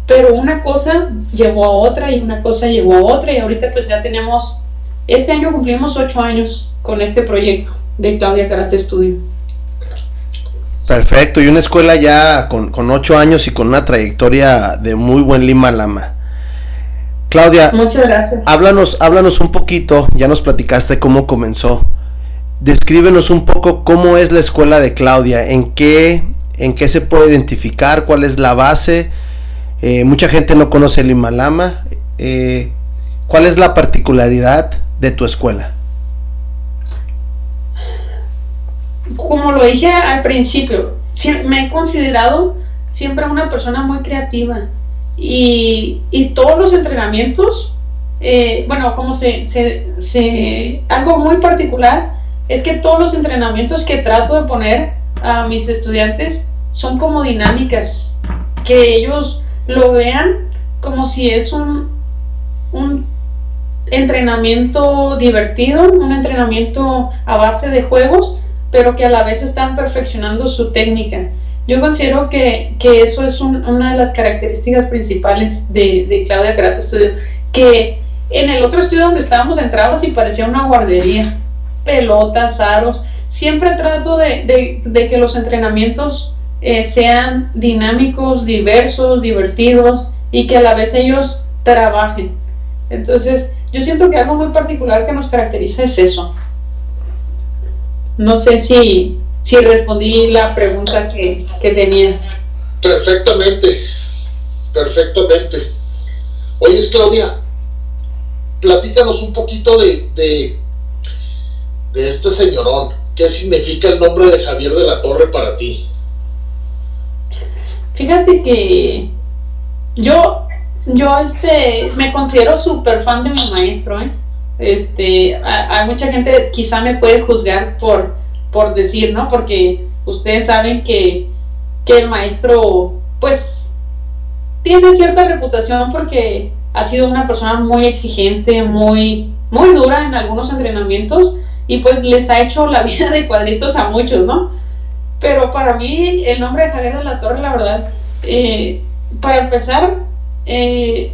Pero una cosa llevó a otra y una cosa llevó a otra y ahorita pues ya tenemos este año cumplimos ocho años con este proyecto de Claudia Karate Studio. Perfecto, y una escuela ya con, con ocho años y con una trayectoria de muy buen Lima Lama. Claudia, Muchas gracias. Háblanos, háblanos un poquito, ya nos platicaste cómo comenzó. Descríbenos un poco cómo es la escuela de Claudia, en qué, en qué se puede identificar, cuál es la base. Eh, mucha gente no conoce Lima Lama. Eh, ¿Cuál es la particularidad de tu escuela? Como lo dije al principio, me he considerado siempre una persona muy creativa y, todos los entrenamientos, eh, bueno, como se, se, algo muy particular es que todos los entrenamientos que trato de poner a mis estudiantes son como dinámicas, que ellos lo vean como si es un, un entrenamiento divertido, un entrenamiento a base de juegos, pero que a la vez están perfeccionando su técnica. Yo considero que, que eso es una de las características principales de, de Claudia Karate Studio, que en el otro estudio donde estábamos entrabas y parecía una guardería, pelotas, aros, siempre trato de, de, que los entrenamientos eh, sean dinámicos, diversos, divertidos y que a la vez ellos trabajen. Entonces, yo siento que algo muy particular que nos caracteriza es eso. No sé si, si respondí la pregunta que, que tenía. Perfectamente, perfectamente. Oye, Claudia, platícanos un poquito de, de, de este señorón. ¿Qué significa el nombre de Javier de la Torre para ti? Fíjate que yo, yo este, me considero súper fan de mi maestro, ¿eh? Este, hay mucha gente quizá me puede juzgar por, por decir, ¿no? Porque ustedes saben que, que el maestro, pues, tiene cierta reputación porque ha sido una persona muy exigente, muy, muy dura en algunos entrenamientos y pues les ha hecho la vida de cuadritos a muchos, ¿no? Pero para mí el nombre de Javier de la Torre, la verdad, eh, para empezar, eh,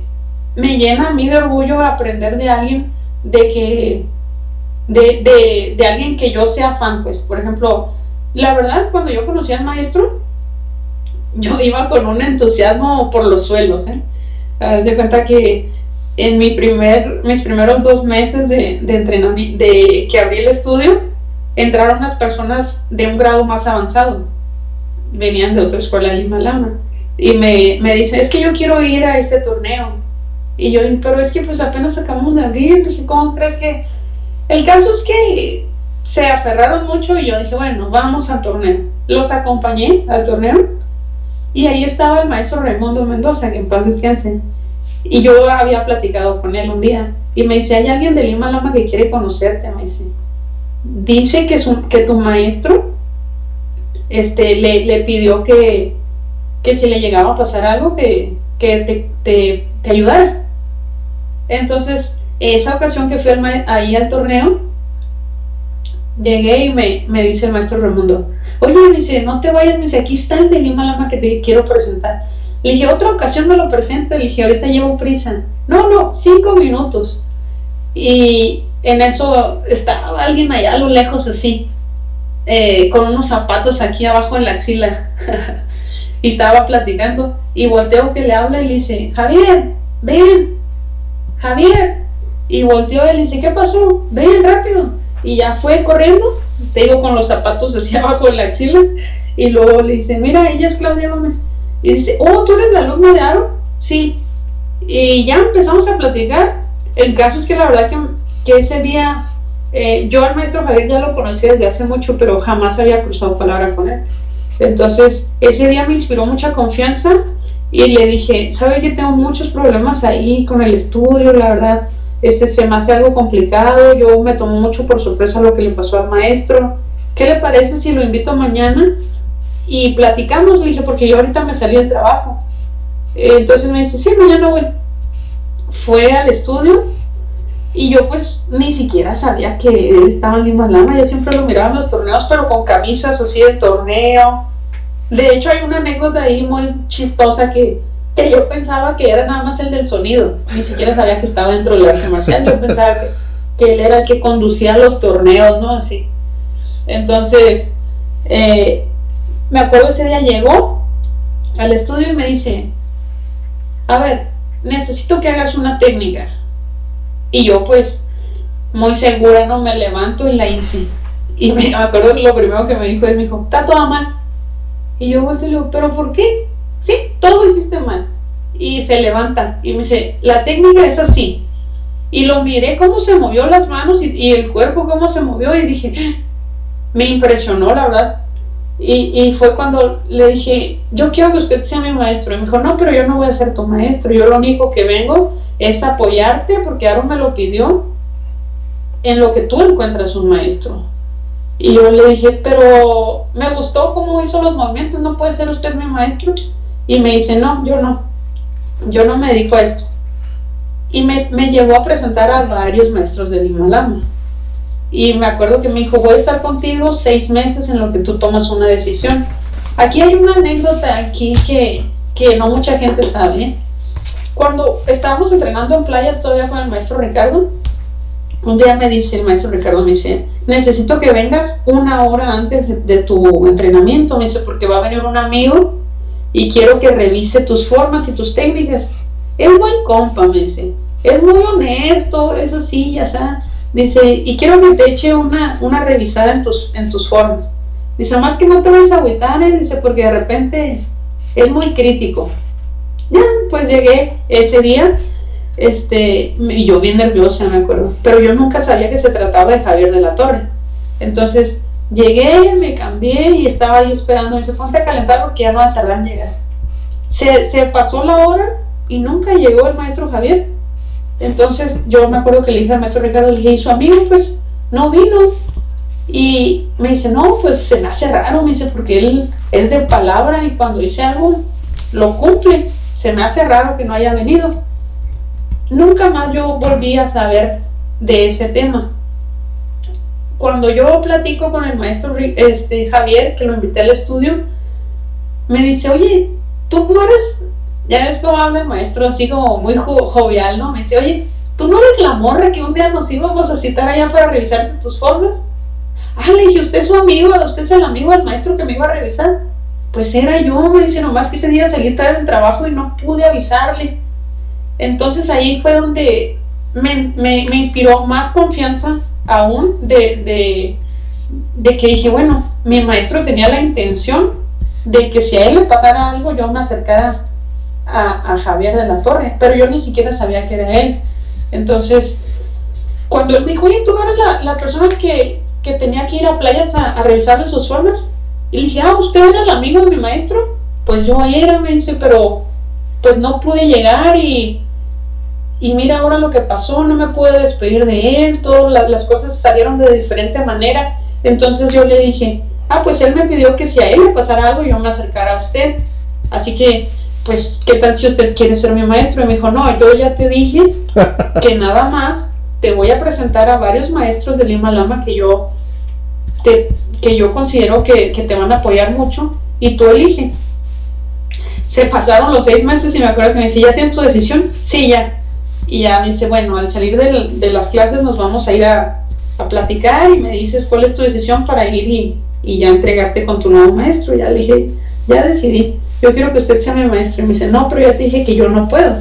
me llena a mí de orgullo aprender de alguien de que de, de, de, alguien que yo sea fan, pues, por ejemplo, la verdad, cuando yo conocí al maestro, yo iba con un entusiasmo por los suelos, ¿eh? de cuenta que en mi primer, mis primeros dos meses de, de entrenamiento, de que abrí el estudio, entraron unas personas de un grado más avanzado, venían de otra escuela de Lima y me, me dicen, es que yo quiero ir a este torneo, y yo, pero es que pues apenas acabamos de abrir, dije, ¿cómo crees que...? El caso es que se aferraron mucho y yo dije, bueno, vamos al torneo. Los acompañé al torneo y ahí estaba el maestro Raimundo Mendoza, que en paz descanse. Y yo había platicado con él un día y me dice, hay alguien de Lima Lama que quiere conocerte, me dice. Dice que, su, que tu maestro este, le, le pidió que, que si le llegaba a pasar algo, que, que te, te, te ayudara. Entonces, esa ocasión que fui ahí al torneo, llegué y me, me dice el maestro Raimundo, oye, me dice, no te vayas, me dice, aquí está el de Lima Lama que te quiero presentar. Le dije, otra ocasión me lo presento, le dije, ahorita llevo prisa. No, no, cinco minutos. Y en eso estaba alguien allá a lo lejos así, eh, con unos zapatos aquí abajo en la axila. y estaba platicando. Y volteo que le habla y le dice, Javier, ven, Javier. Y volteó él y dice, ¿qué pasó? Ven rápido. Y ya fue corriendo, te digo, con los zapatos hacia abajo en la axila. Y luego le dice, mira, ella es Claudia Gómez. Y dice, oh, ¿tú eres la alumna de Aaron? Sí. Y ya empezamos a platicar. El caso es que la verdad que, que ese día, eh, yo al maestro Javier ya lo conocía desde hace mucho, pero jamás había cruzado palabra con él. Entonces, ese día me inspiró mucha confianza y le dije, ¿sabe que tengo muchos problemas ahí con el estudio? La verdad, este se me hace algo complicado, yo me tomo mucho por sorpresa lo que le pasó al maestro. ¿Qué le parece si lo invito mañana y platicamos? Le dije, porque yo ahorita me salí del trabajo. Entonces me dice, sí, mañana voy. Fue al estudio y yo pues ni siquiera sabía que él estaba en Lima Lama, yo siempre lo miraba en los torneos, pero con camisas así de torneo, de hecho, hay una anécdota ahí muy chistosa que, que yo pensaba que era nada más el del sonido. Ni siquiera sabía que estaba dentro del arte marcial. Yo pensaba que, él era el que conducía los torneos, ¿no? Así. Entonces, eh, me acuerdo ese día llegó al estudio y me dice, a ver, necesito que hagas una técnica. Y yo pues, muy segura, no me levanto y la hice. Y me, acuerdo que lo primero que me dijo es, me dijo, está toda mal. Y yo vuelvo y le digo, ¿pero por qué? Sí, todo hiciste mal. Y se levanta y me dice, la técnica es así. Y lo miré cómo se movió las manos y, el cuerpo cómo se movió y dije, ah", me impresionó la verdad. Y, y, fue cuando le dije, yo quiero que usted sea mi maestro. Y me dijo, no, pero yo no voy a ser tu maestro. Yo lo único que vengo es apoyarte porque Aaron me lo pidió en lo que tú encuentras un maestro. Y yo le dije, pero me gustó cómo hizo los movimientos, ¿no puede ser usted mi maestro? Y me dice, no, yo no, yo no me dedico a esto. Y me, me llevó a presentar a varios maestros del Himalama. Y me acuerdo que me dijo, voy a estar contigo seis meses en lo que tú tomas una decisión. Aquí hay una anécdota aquí que, que no mucha gente sabe. Cuando estábamos entrenando en playas todavía con el maestro Ricardo, un día me dice el maestro Ricardo, me dice, necesito que vengas una hora antes de, tu entrenamiento, me dice, porque va a venir un amigo y quiero que revise tus formas y tus técnicas. Es buen compa, me dice, es muy honesto, eso sí, ya está. Dice, y quiero que te eche una, una revisada en tus, en tus formas. Dice, más que no te vayas a ¿eh? dice, porque de repente es muy crítico. Ya, pues llegué ese día este, y yo bien nerviosa, me acuerdo, pero yo nunca sabía que se trataba de Javier de la Torre. Entonces, llegué, me cambié y estaba ahí esperando, y se ponte a calentar porque ya no va a llegar. Se, se pasó la hora y nunca llegó el maestro Javier. Entonces yo me acuerdo que le dije al maestro Ricardo, le dije, ¿y su amigo? Pues no vino. Y me dice, no, pues se me hace raro, me dice, porque él es de palabra y cuando dice algo lo cumple. Se me hace raro que no haya venido. Nunca más yo volví a saber de ese tema. Cuando yo platico con el maestro este, Javier, que lo invité al estudio, me dice, oye, tú no eres, ya ves cómo habla el maestro, así como muy jovial, ¿no? Me dice, oye, tú no eres la morra que un día nos íbamos a citar allá para revisar tus formas. Ah, le dije, usted es su amigo, usted es el amigo del maestro que me iba a revisar. Pues era yo, me dice, nomás que ese día salí tarde del trabajo y no pude avisarle. Entonces ahí fue donde me, me, me inspiró más confianza aún de, de, de, que dije, bueno, mi maestro tenía la intención de que si a él le pasara algo yo me acercara a, a Javier de la Torre, pero yo ni siquiera sabía que era él. Entonces, cuando él me dijo, oye, tú eres la, la persona que, que tenía que ir a playas a, a revisarle sus formas, y le dije, ah, ¿usted era el amigo de mi maestro? Pues yo era, me dice, pero pues no pude llegar y, y mira ahora lo que pasó, no me pude despedir de él, todas las, cosas salieron de diferente manera. Entonces yo le dije, ah, pues él me pidió que si a él le pasara algo yo me acercara a usted. Así que, pues, ¿qué tal si usted quiere ser mi maestro? Y me dijo, no, yo ya te dije que nada más te voy a presentar a varios maestros de Lima Lama que yo, te, que yo considero que, que te van a apoyar mucho y tú eliges se pasaron los seis meses y me acuerdo que me dice, ¿ya tienes tu decisión? Sí, ya. Y ya me dice, bueno, al salir de, de las clases nos vamos a ir a, a, platicar y me dices cuál es tu decisión para ir y, y, ya entregarte con tu nuevo maestro. Ya le dije, ya decidí, yo quiero que usted sea mi maestro. Y me dice, no, pero ya te dije que yo no puedo.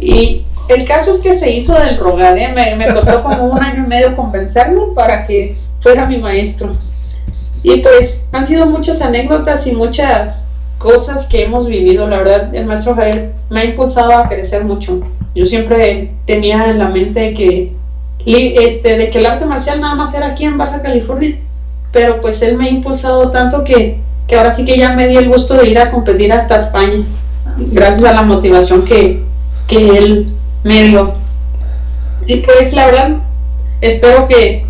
Y el caso es que se hizo del rogar, ¿eh? me, me costó como un año y medio convencerlo para que fuera mi maestro. Y pues han sido muchas anécdotas y muchas cosas que hemos vivido, la verdad, el maestro Jael me ha impulsado a crecer mucho. Yo siempre tenía en la mente que, este, de que el arte marcial nada más era aquí en Baja California, pero pues él me ha impulsado tanto que, que ahora sí que ya me di el gusto de ir a competir hasta España, gracias a la motivación que, que él me dio. Y pues la verdad, espero que,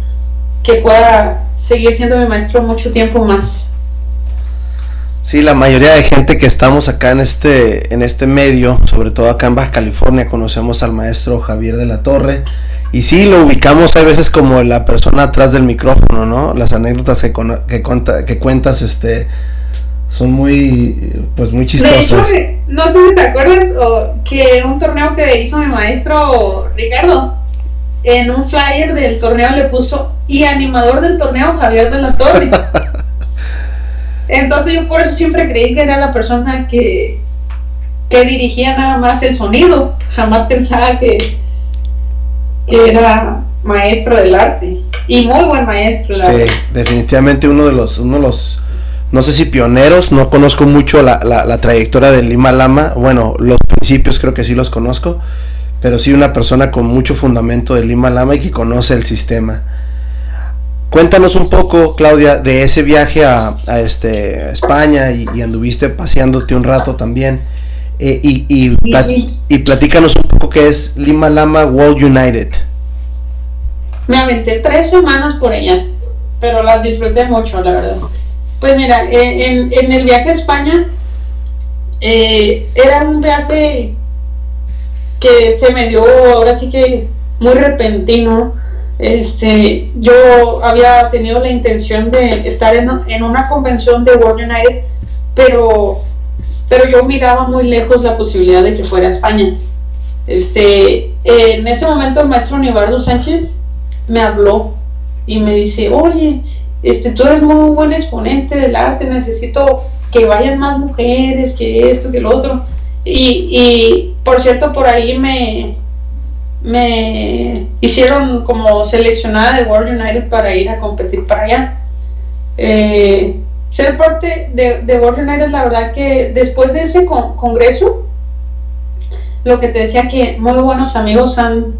que pueda seguir siendo mi maestro mucho tiempo más. Sí, la mayoría de gente que estamos acá en este, en este medio, sobre todo acá en Baja California, conocemos al maestro Javier de la Torre. Y sí, lo ubicamos a veces como la persona atrás del micrófono, ¿no? Las anécdotas que, que, que cuentas este, son muy, pues muy chistosas. De hecho, no sé si te acuerdas o, que un torneo que hizo mi maestro Ricardo, en un flyer del torneo le puso y animador del torneo Javier de la Torre. Entonces yo por eso siempre creí que era la persona que, que dirigía nada más el sonido. Jamás pensaba que, que era maestro del arte. Y muy buen maestro, la sí, definitivamente uno de los, uno de los, no sé si pioneros, no conozco mucho la, la, la trayectoria del Lima Lama, bueno, los principios creo que sí los conozco, pero sí una persona con mucho fundamento del Lima Lama y que conoce el sistema. Cuéntanos un poco, Claudia, de ese viaje a, a este, España y, y, anduviste paseándote un rato también. Eh, y, y, y, platícanos un poco qué es Lima Lama World United. Me aventé tres semanas por allá, pero las disfruté mucho, la verdad. Pues mira, en, en el viaje a España eh, era un viaje que se me dio ahora sí que muy repentino este, yo había tenido la intención de estar en, en, una convención de World United, pero, pero yo miraba muy lejos la posibilidad de que fuera a España. Este, en ese momento el maestro Nibardo Sánchez me habló y me dice, oye, este, tú eres muy buen exponente del arte, necesito que vayan más mujeres, que esto, que lo otro. Y, y por cierto, por ahí me, me hicieron como seleccionada de World United para ir a competir para allá. Eh, ser parte de, de, World United, la verdad que después de ese con, congreso, lo que te decía que muy buenos amigos han,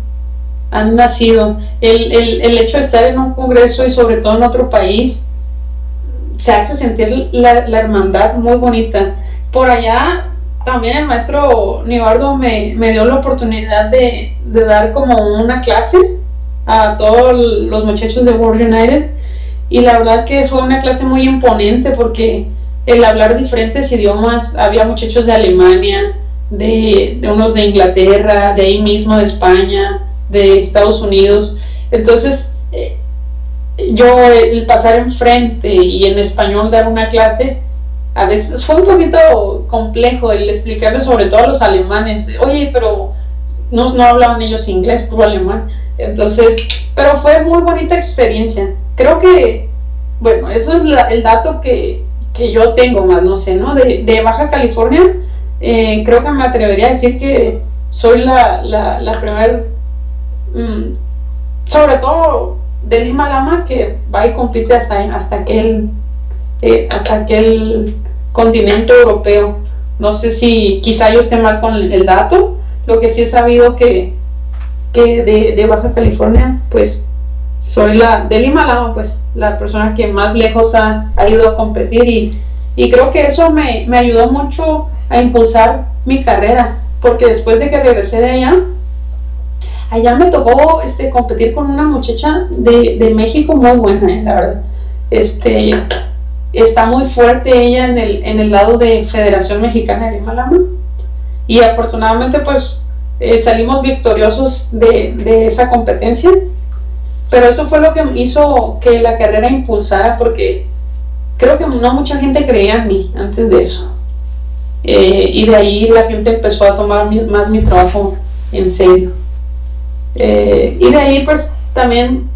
han nacido. El, el, el hecho de estar en un congreso y sobre todo en otro país se hace sentir la, la hermandad muy bonita. Por allá también el maestro Nibardo me, me dio la oportunidad de, de, dar como una clase a todos los muchachos de World United. Y la verdad que fue una clase muy imponente porque el hablar diferentes idiomas, había muchachos de Alemania, de, de unos de Inglaterra, de ahí mismo de España, de Estados Unidos, entonces eh, yo el pasar enfrente y en español dar una clase a veces fue un poquito complejo el explicarle sobre todo a los alemanes, oye, pero no, no hablaban ellos inglés, puro alemán, entonces, pero fue muy bonita experiencia. Creo que, bueno, eso es la, el dato que, que, yo tengo más, no sé, ¿no? De, de Baja California, eh, creo que me atrevería a decir que soy la, la, la primera, mmm, sobre todo de Lima Lama, que va y compite hasta, hasta aquel, eh, hasta aquel continente europeo. No sé si quizá yo esté mal con el dato, lo que sí he sabido que, que de, de Baja California, pues soy la del Himalaya, pues la persona que más lejos ha, ha ido a competir y, y creo que eso me, me, ayudó mucho a impulsar mi carrera, porque después de que regresé de allá, allá me tocó este, competir con una muchacha de, de México muy buena, eh, la verdad. Este, está muy fuerte ella en el, en el lado de Federación Mexicana de Himalaya y afortunadamente pues eh, salimos victoriosos de, de, esa competencia. Pero eso fue lo que hizo que la carrera impulsara porque creo que no mucha gente creía en mí antes de eso. Eh, y de ahí la gente empezó a tomar más mi trabajo en serio. Eh, y de ahí pues también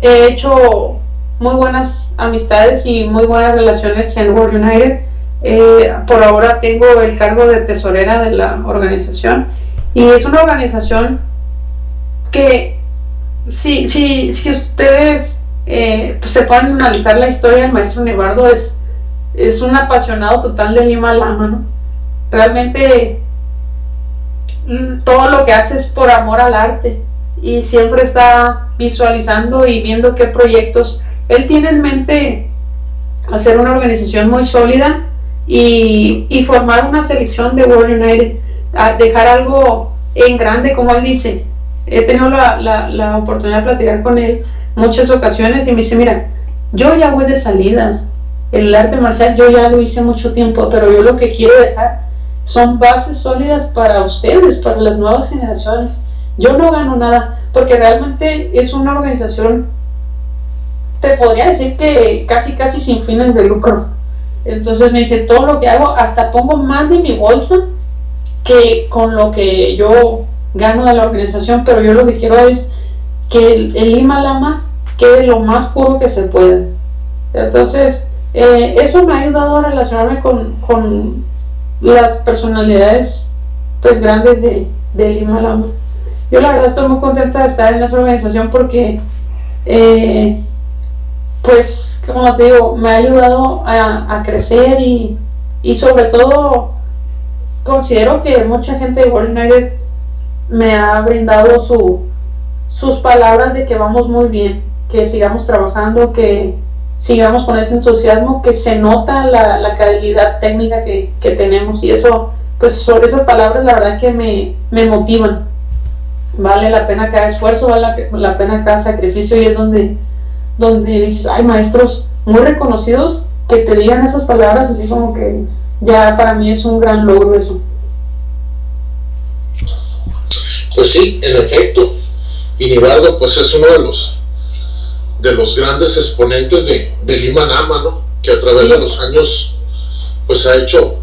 he hecho muy buenas amistades y muy buenas relaciones en World United. Eh, por ahora tengo el cargo de tesorera de la organización y es una organización que si, si, si ustedes eh, pues se pueden analizar la historia del maestro Nevardo es, es un apasionado total de Lima Lama, ¿no? Realmente mm, todo lo que hace es por amor al arte y siempre está visualizando y viendo qué proyectos él tiene en mente hacer una organización muy sólida y, formar una selección de World United, a dejar algo en grande, como él dice. He tenido la, la, la oportunidad de platicar con él muchas ocasiones y me dice, mira, yo ya voy de salida, el arte marcial yo ya lo hice mucho tiempo, pero yo lo que quiero dejar son bases sólidas para ustedes, para las nuevas generaciones. Yo no gano nada, porque realmente es una organización te podría decir que casi casi sin fines de lucro. Entonces me dice, todo lo que hago, hasta pongo más de mi bolsa que con lo que yo gano de la organización, pero yo lo que quiero es que el, el Lima Lama quede lo más puro que se pueda. Entonces, eh, eso me ha ayudado a relacionarme con, con las personalidades pues grandes de, de Lima Lama. Yo la verdad estoy muy contenta de estar en esa organización porque eh, pues como te digo, me ha ayudado a, a crecer y, y, sobre todo considero que mucha gente de World United me ha brindado su, sus palabras de que vamos muy bien, que sigamos trabajando, que sigamos con ese entusiasmo, que se nota la, la calidad técnica que, que, tenemos y eso, pues sobre esas palabras la verdad que me, me motivan. Vale la pena cada esfuerzo, vale la, la pena cada sacrificio y es donde donde dices, hay maestros muy reconocidos que te digan esas palabras así como que ya para mí es un gran logro eso. Pues sí, en efecto. Y Nibardo pues es uno de los de los grandes exponentes de, de Lima Nama, ¿no? Que a través de los años pues ha hecho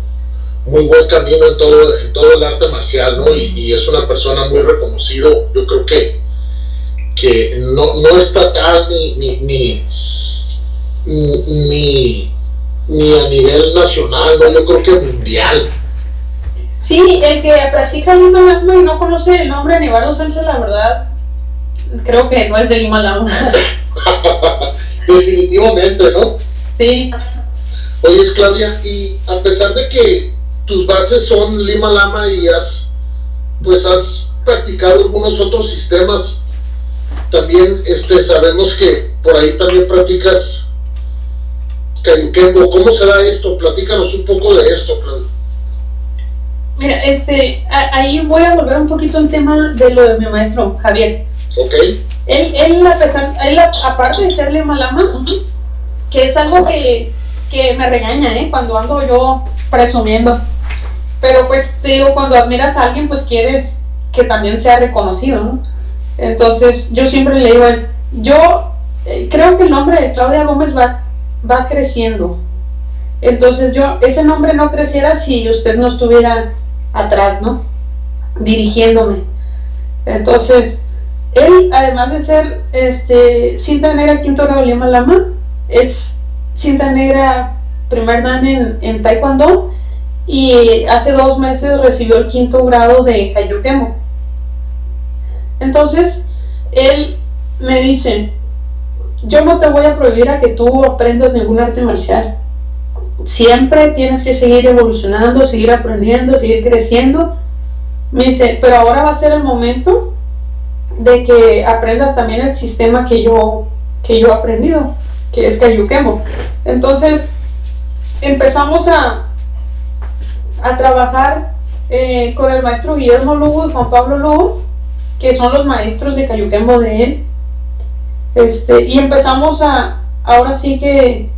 muy buen camino en todo, en todo el arte marcial, ¿no? Y, y es una persona muy reconocido, yo creo que que no, no estatal ni, ni, ni, ni, ni a nivel nacional, ¿no? yo creo que mundial. Sí, el que practica Lima Lama y no conoce el nombre de Aníbal Sánchez, la verdad, creo que no es de Lima Lama. Definitivamente, ¿no? Sí. Oye, Claudia, y a pesar de que tus bases son Lima Lama y has pues has practicado algunos otros sistemas. También este, sabemos que por ahí también practicas Cayuquembo. ¿Cómo se da esto? Platícanos un poco de esto, Claudio. Mira, este, ahí voy a volver un poquito al tema de lo de mi maestro Javier. Ok. Él, él, él aparte de serle malama, que es algo que, que me regaña, ¿eh? Cuando ando yo presumiendo. Pero pues te digo, cuando admiras a alguien, pues quieres que también sea reconocido, ¿no? Entonces, yo siempre le digo yo eh, creo que el nombre de Claudia Gómez va, va creciendo. Entonces yo, ese nombre no creciera si usted no estuviera atrás, ¿no? Dirigiéndome. Entonces, él, además de ser este, cinta negra quinto grado Lima Lama, es cinta negra primer dan en, en Taekwondo y hace dos meses recibió el quinto grado de Kayukemo. Entonces, él me dice, yo no te voy a prohibir a que tú aprendas ningún arte marcial. Siempre tienes que seguir evolucionando, seguir aprendiendo, seguir creciendo. Me dice, pero ahora va a ser el momento de que aprendas también el sistema que yo, que yo he aprendido, que es Kayukemo. Entonces, empezamos a, a trabajar eh, con el maestro Guillermo Lugo y Juan Pablo Lugo, que son los maestros de Cayuquembo de él. Este, y empezamos a, ahora sí que,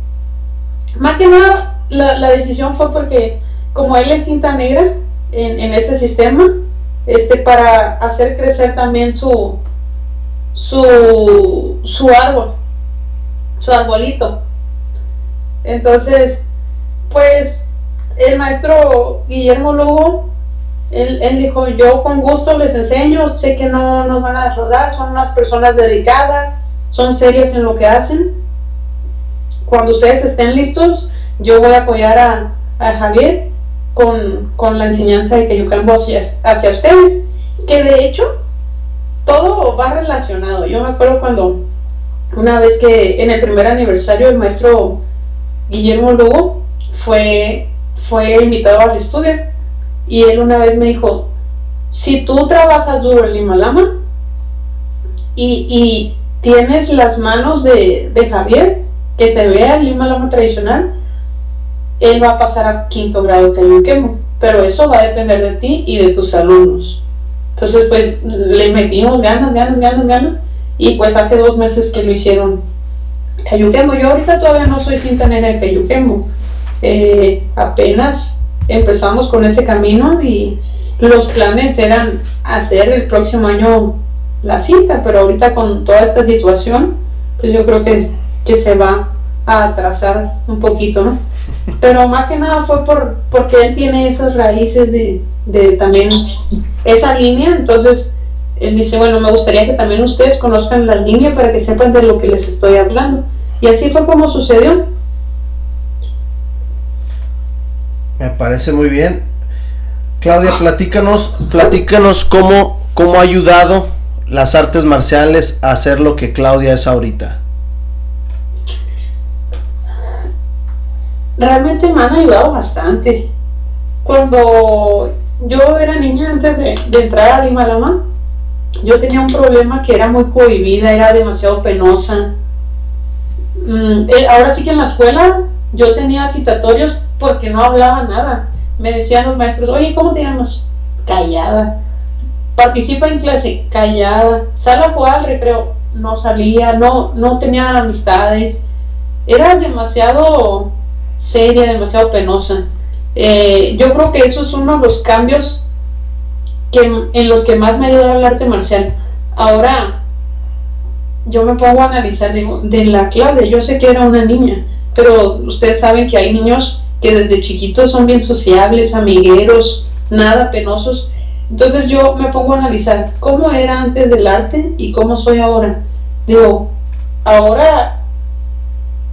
más que nada, la, la decisión fue porque como él es cinta negra en, en ese sistema, este, para hacer crecer también su, su, su árbol, su arbolito. Entonces, pues el maestro Guillermo Lugo, él, él, dijo, yo con gusto les enseño, sé que no nos van a defraudar, son unas personas dedicadas, son serias en lo que hacen. Cuando ustedes estén listos, yo voy a apoyar a, a Javier con, con, la enseñanza de que yo hacia, hacia ustedes, que de hecho todo va relacionado. Yo me acuerdo cuando una vez que en el primer aniversario el maestro Guillermo Lugo fue fue invitado al estudio y él una vez me dijo, si tú trabajas duro en Lima Lama y, y tienes las manos de, de, Javier, que se vea el Lima Lama tradicional, él va a pasar a quinto grado quemo pero eso va a depender de ti y de tus alumnos. Entonces, pues le metimos ganas, ganas, ganas, ganas, y pues hace dos meses que lo hicieron Cayuquemo. Yo ahorita todavía no soy cinta negra de Cayuquemo, eh, apenas empezamos con ese camino y los planes eran hacer el próximo año la cita, pero ahorita con toda esta situación, pues yo creo que, que se va a atrasar un poquito, ¿no? Pero más que nada fue por porque él tiene esas raíces de, de también esa línea, entonces él dice, bueno, me gustaría que también ustedes conozcan la línea para que sepan de lo que les estoy hablando. Y así fue como sucedió. Me parece muy bien. Claudia, platícanos, platícanos cómo, cómo ha ayudado las artes marciales a ser lo que Claudia es ahorita. Realmente me han ayudado bastante. Cuando yo era niña antes de, entrar a Lima yo tenía un problema que era muy cohibida, era demasiado penosa. Mm, eh, ahora sí que en la escuela yo tenía citatorios porque no hablaba nada. Me decían los maestros, oye, ¿cómo te llamas? Callada. Participa en clase, callada. Sal a jugar recreo, no salía, no, no tenía amistades. Era demasiado seria, demasiado penosa. Eh, yo creo que eso es uno de los cambios que, en los que más me ayuda el arte marcial. Ahora, yo me pongo a analizar, de la clave, yo sé que era una niña, pero ustedes saben que hay niños que desde chiquitos son bien sociables, amigueros, nada penosos. Entonces yo me pongo a analizar cómo era antes del arte y cómo soy ahora. Digo, ahora,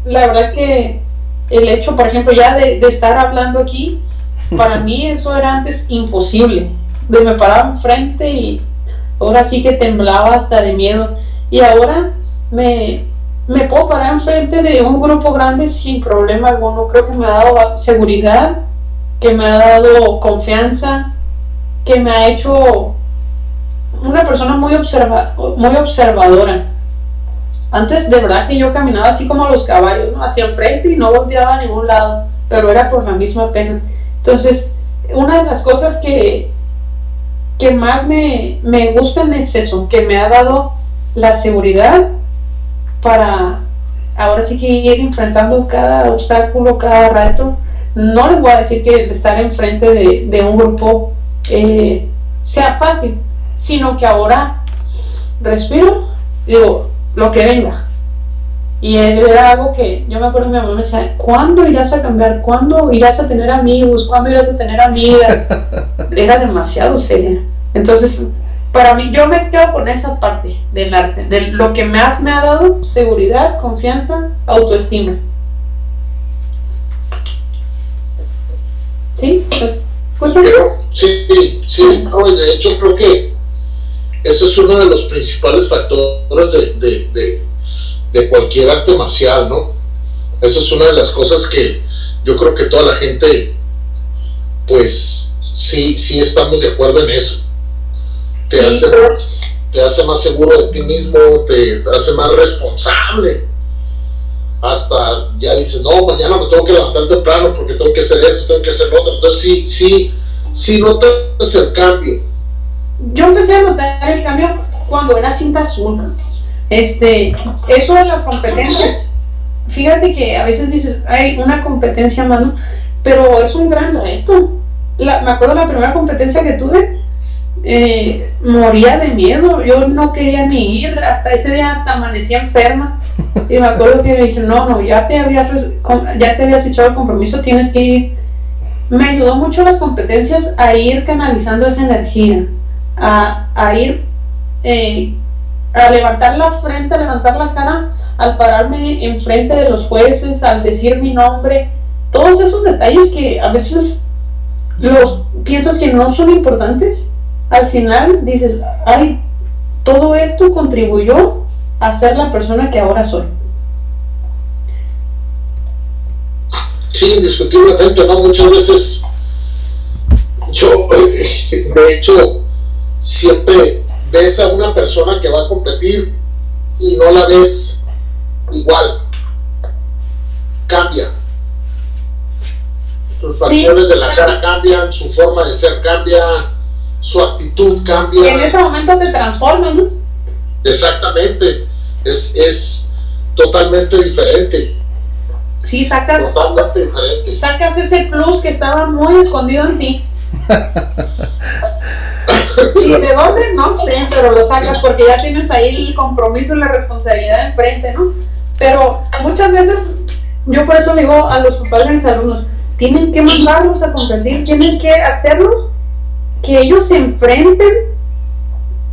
la verdad que el hecho, por ejemplo, ya de, estar hablando aquí, para mí eso era antes imposible. De me parar enfrente y ahora sí que temblaba hasta de miedo. Y ahora me, me puedo parar enfrente de un grupo grande sin problema alguno. Creo que me ha dado seguridad, que me ha dado confianza, que me ha hecho una persona muy, observa, muy observadora. Antes de verdad que yo caminaba así como los caballos, ¿no? hacia enfrente y no volteaba a ningún lado, pero era por la misma pena. Entonces, una de las cosas que, que más me, me gustan es eso, que me ha dado la seguridad para ahora sí que ir enfrentando cada obstáculo, cada reto. No les voy a decir que estar enfrente de, de un grupo eh, sea fácil, sino que ahora respiro, digo, lo que venga. Y era algo que yo me acuerdo que mi mamá me decía, ¿cuándo irás a cambiar? ¿Cuándo irás a tener amigos? ¿Cuándo irás a tener amigas? era demasiado seria. Entonces, para mí, yo me quedo con esa parte del arte, de lo que más me ha dado seguridad, confianza, autoestima. ¿Sí? Pues, sí, sí, de hecho creo que ese es uno de los principales factores de de cualquier arte marcial, ¿no? Esa es una de las cosas que yo creo que toda la gente, pues sí, sí estamos de acuerdo en eso. Te, hace, más, te hace más seguro de ti mismo, te, hace más responsable. Hasta ya dices, no, mañana me tengo que levantar temprano porque tengo que hacer esto, tengo que hacer lo otro. Entonces sí, sí, sí notas el cambio. Yo empecé a notar el cambio cuando era cinta azul este, eso de las competencias, fíjate que a veces dices, hay una competencia, mano, pero es un gran reto. La, me acuerdo la primera competencia que tuve, eh, moría de miedo, yo no quería ni ir, hasta ese día amanecía enferma. Y me acuerdo que dije, no, no, ya te habías, ya te habías echado el compromiso, tienes que ir. Me ayudó mucho las competencias a ir canalizando esa energía, a, a ir eh, a levantar la frente, a levantar la cara, al pararme enfrente de los jueces, al decir mi nombre, todos esos detalles que a veces los piensas que no son importantes, al final dices, ay, todo esto contribuyó a ser la persona que ahora soy. Sí, indiscutiblemente, ¿no? Muchas veces yo, eh, de hecho, siempre ves a una persona que va a competir y no la ves igual. Cambia. Sus facciones de la cara cambian, su forma de ser cambia, su actitud cambia. En ese momento te transforma, ¿no? Exactamente. Es, es totalmente diferente. Sí, sacas, totalmente diferente. sacas ese plus que estaba muy escondido en ti. ¿Y de dónde? No sé, pero lo sacas porque ya tienes ahí el compromiso y la responsabilidad enfrente, ¿no? Pero muchas veces, yo por eso le digo a los papás de mis alumnos, tienen que mandarlos a competir, tienen que hacerlos que ellos se enfrenten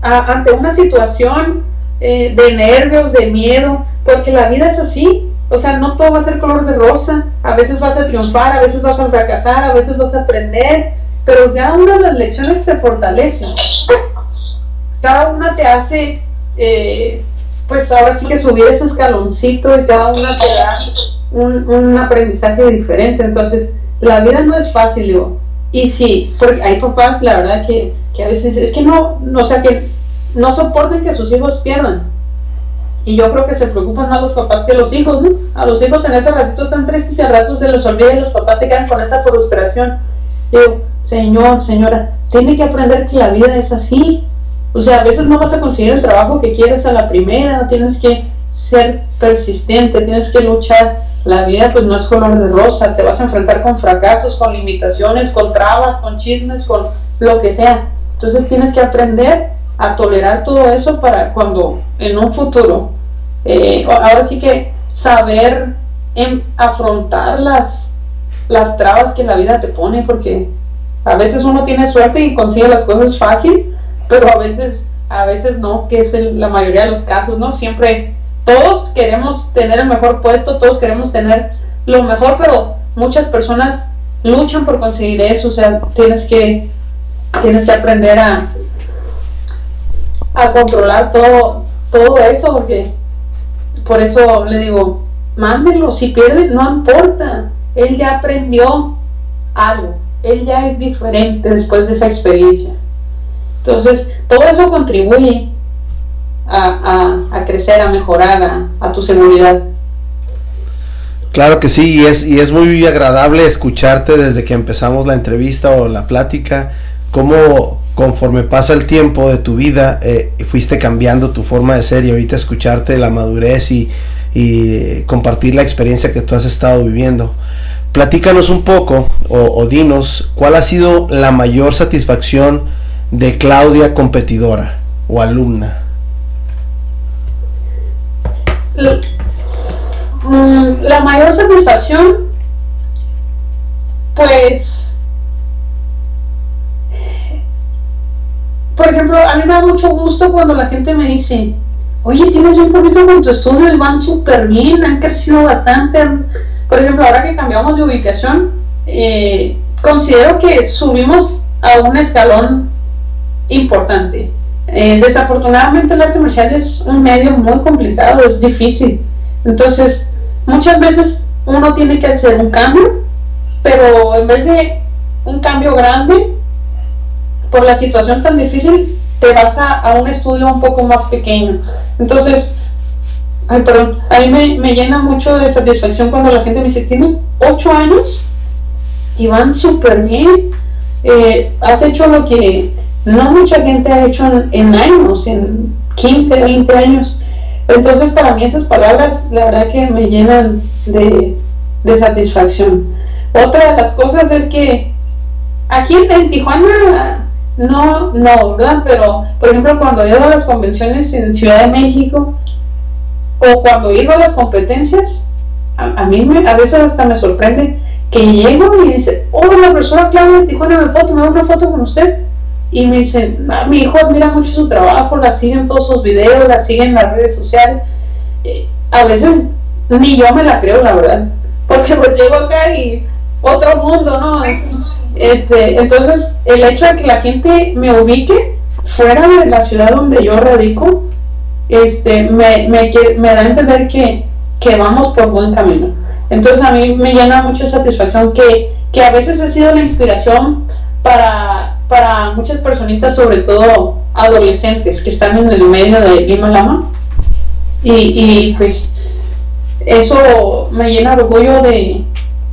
ante una situación eh, de nervios, de miedo, porque la vida es así, o sea, no todo va a ser color de rosa, a veces vas a triunfar, a veces vas a fracasar, a veces vas a aprender, pero cada una de las lecciones te fortalece. Cada una te hace, eh, pues ahora sí que subir ese escaloncito y cada una te da un, un aprendizaje diferente. Entonces, la vida no es fácil, digo. Y sí, porque hay papás, la verdad, que, que a veces es que no, no, o sea, que no soporten que sus hijos pierdan. Y yo creo que se preocupan más los papás que los hijos, ¿no? A los hijos en ese ratito están tristes y al rato se les olvida y los papás se quedan con esa frustración. Digo, Señor, señora, tiene que aprender que la vida es así. O sea, a veces no vas a conseguir el trabajo que quieres a la primera, tienes que ser persistente, tienes que luchar. La vida pues no es color de rosa, te vas a enfrentar con fracasos, con limitaciones, con trabas, con chismes, con lo que sea. Entonces tienes que aprender a tolerar todo eso para cuando en un futuro, eh, ahora sí que saber en afrontar las, las trabas que la vida te pone, porque a veces uno tiene suerte y consigue las cosas fácil, pero a veces, a veces no, que es la mayoría de los casos, ¿no? Siempre todos queremos tener el mejor puesto, todos queremos tener lo mejor, pero muchas personas luchan por conseguir eso, o sea, tienes que tienes que aprender a a controlar todo todo eso porque por eso le digo, mándelo, si pierde no importa, él ya aprendió algo él ya es diferente después de esa experiencia. Entonces, todo eso contribuye a, a, crecer, a mejorar, a, a, tu seguridad. Claro que sí, y es, y es muy agradable escucharte desde que empezamos la entrevista o la plática, cómo conforme pasa el tiempo de tu vida eh, fuiste cambiando tu forma de ser y ahorita escucharte la madurez y, y compartir la experiencia que tú has estado viviendo. Platícanos un poco o, dinos cuál ha sido la mayor satisfacción de Claudia competidora o alumna. Mm, la, mayor satisfacción, pues, por ejemplo, a mí me da mucho gusto cuando la gente me dice, oye, tienes un poquito con tu estudio y van súper bien, han crecido bastante, por ejemplo, ahora que cambiamos de ubicación, eh, considero que subimos a un escalón importante. Eh, desafortunadamente el arte marcial es un medio muy complicado, es difícil. Entonces, muchas veces uno tiene que hacer un cambio, pero en vez de un cambio grande, por la situación tan difícil, te vas a, a un estudio un poco más pequeño. Entonces, Ay, perdón, a mí me, llena mucho de satisfacción cuando la gente me dice, tienes 8 años y van súper bien. Eh, has hecho lo que no mucha gente ha hecho en, años, en 15, 20 años. Entonces para mí esas palabras la verdad que me llenan de, satisfacción. Otra de las cosas es que aquí en, Tijuana no, no, ¿verdad? Pero por ejemplo cuando ido a las convenciones en Ciudad de México, o cuando digo las competencias, a, mí me, a veces hasta me sorprende que llego y dice, oh, la profesora Claudia Tijuana me me da una foto con usted. Y me dicen, ah, mi hijo admira mucho su trabajo, la siguen todos sus videos, la siguen en las redes sociales. Eh, a veces ni yo me la creo, la verdad. Porque pues llego acá y otro mundo, ¿no? Este, entonces, el hecho de que la gente me ubique fuera de la ciudad donde yo radico, este, me, me, me da a entender que, que vamos por buen camino. Entonces a mí me llena mucha satisfacción que, que a veces ha sido la inspiración para, para muchas personitas, sobre todo adolescentes que están en el medio de Lima Lama. Y, y pues eso me llena de orgullo de,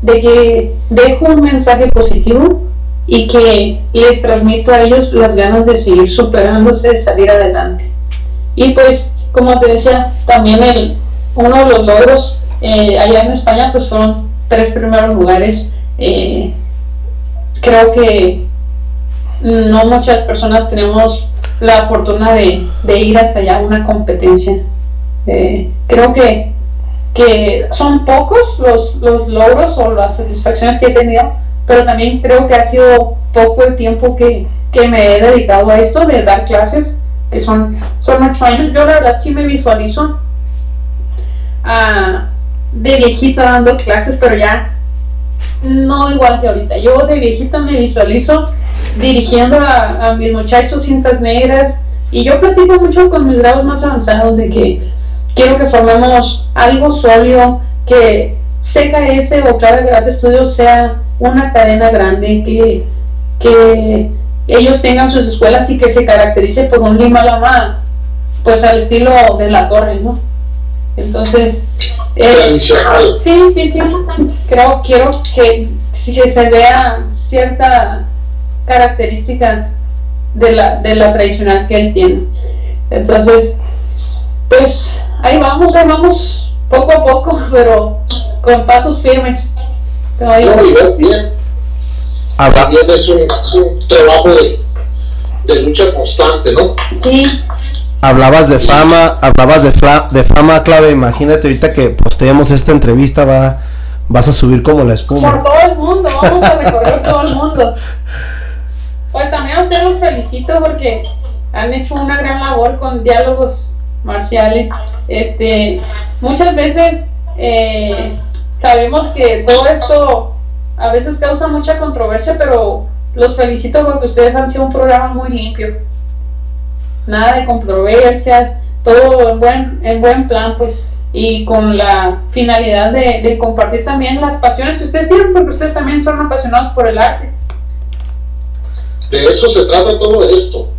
de que dejo un mensaje positivo y que les transmito a ellos las ganas de seguir superándose, de salir adelante. Y pues, como te decía, también el, uno de los logros eh, allá en España pues fueron tres primeros lugares. Eh, creo que no muchas personas tenemos la fortuna de, ir hasta allá a una competencia. Eh, creo que, que son pocos los, los logros o las satisfacciones que he tenido, pero también creo que ha sido poco el tiempo que, que me he dedicado a esto de dar clases que son, son ocho años, yo la verdad sí me visualizo ah, de viejita dando clases, pero ya no igual que ahorita. Yo de viejita me visualizo dirigiendo a, mis muchachos cintas negras y yo platico mucho con mis grados más avanzados de que quiero que formemos algo sólido, que CKS o Clara Grad Estudios sea una cadena grande, que, que ellos tengan sus escuelas y que se caracterice por un Lima Lama, pues al estilo de la Torres, ¿no? Entonces, eh, sí, sí, sí, creo, quiero que, que se vea cierta característica de la, de la tradicional que él tiene. Entonces, pues ahí vamos, ahí vamos, poco a poco, pero con pasos firmes. bien también es un, trabajo de, lucha constante, ¿no? Sí. Hablabas de fama, hablabas de, de fama, clave. Imagínate ahorita que posteemos esta entrevista, va, vas a subir como la espuma. Por todo el mundo, vamos a recorrer todo el mundo. Pues también a ustedes los felicito porque han hecho una gran labor con diálogos marciales. Este, muchas veces eh, sabemos que todo esto a veces causa mucha controversia, pero los felicito porque ustedes han sido un programa muy limpio. Nada de controversias, todo en buen, en buen plan, pues, y con la finalidad de, compartir también las pasiones que ustedes tienen, porque ustedes también son apasionados por el arte. De eso se trata todo esto,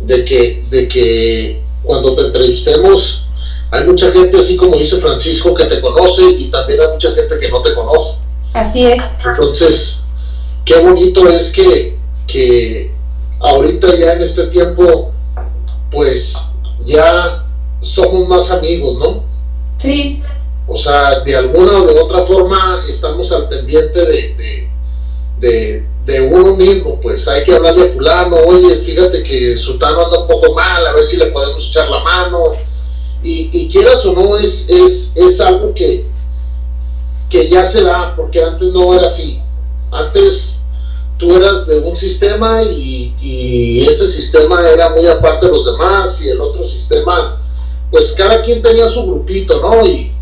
de que, de que cuando te entrevistemos, hay mucha gente, así como dice Francisco, que te conoce y también hay mucha gente que no te conoce. Así es. Entonces, qué bonito es que, que ahorita ya en este tiempo, pues ya somos más amigos, ¿no? Sí. O sea, de alguna o de otra forma estamos al pendiente de, de, de, uno mismo, pues hay que hablarle a fulano, oye, fíjate que Sutano anda un poco mal, a ver si le podemos echar la mano. Y, y quieras o no, es, es, es algo que, que ya se da, porque antes no era así. Antes tú eras de un sistema y, y, ese sistema era muy aparte de los demás y el otro sistema, pues cada quien tenía su grupito, ¿no? Y,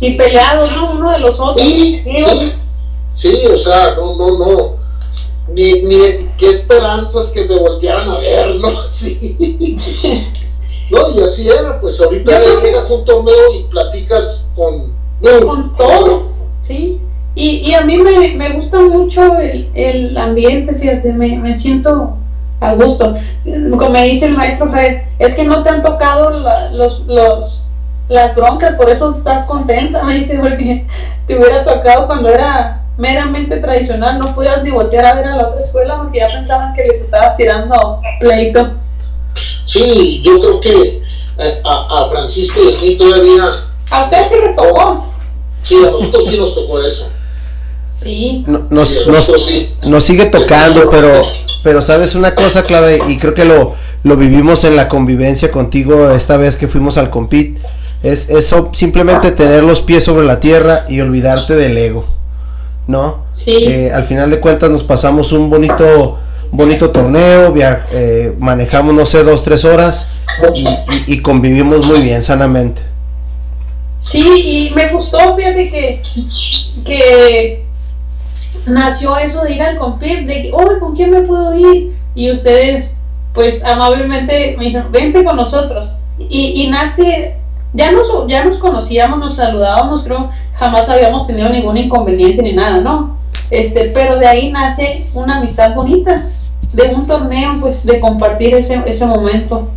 y peleados, ¿no? Uno de los otros. Sí, sí, sí, o sea, no, no, no. Ni, ni qué esperanzas que te voltearan a ver, ¿no? Sí. no, y así era, pues ahorita llegas a un torneo y platicas con... con todo, sí. Y, y a mí me, me gusta mucho el, el ambiente, fíjate, me, me siento a gusto. Como me dice el maestro Fred, es que no te han tocado la, los, los, las broncas, por eso estás contenta, me dice, porque te hubiera tocado cuando era meramente tradicional, no podías ni voltear a ver a la otra escuela porque ya pensaban que les estabas tirando pleito. Sí, yo creo que eh, a, a, Francisco y a mí todavía... A usted sí le tocó. Sí, a nosotros sí nos tocó eso. Sí. No, nos, nos, nos, sigue tocando, pero, pero sabes una cosa, clave, y creo que lo, lo vivimos en la convivencia contigo esta vez que fuimos al compit, es eso, simplemente tener los pies sobre la tierra y olvidarte del ego, ¿no? Sí. Eh, al final de cuentas nos pasamos un bonito, bonito torneo, via eh, manejamos, no sé, dos, tres horas y, y, y convivimos muy bien, sanamente. Sí, y me gustó, fíjate que, que nació eso de ir al compir, de que, oh, ¿con quién me puedo ir? Y ustedes, pues amablemente me dijeron, vente con nosotros. Y, y nace, ya nos, ya nos conocíamos, nos saludábamos, creo, jamás habíamos tenido ningún inconveniente ni nada, ¿no? Este, pero de ahí nace una amistad bonita, de un torneo, pues, de compartir ese, ese momento.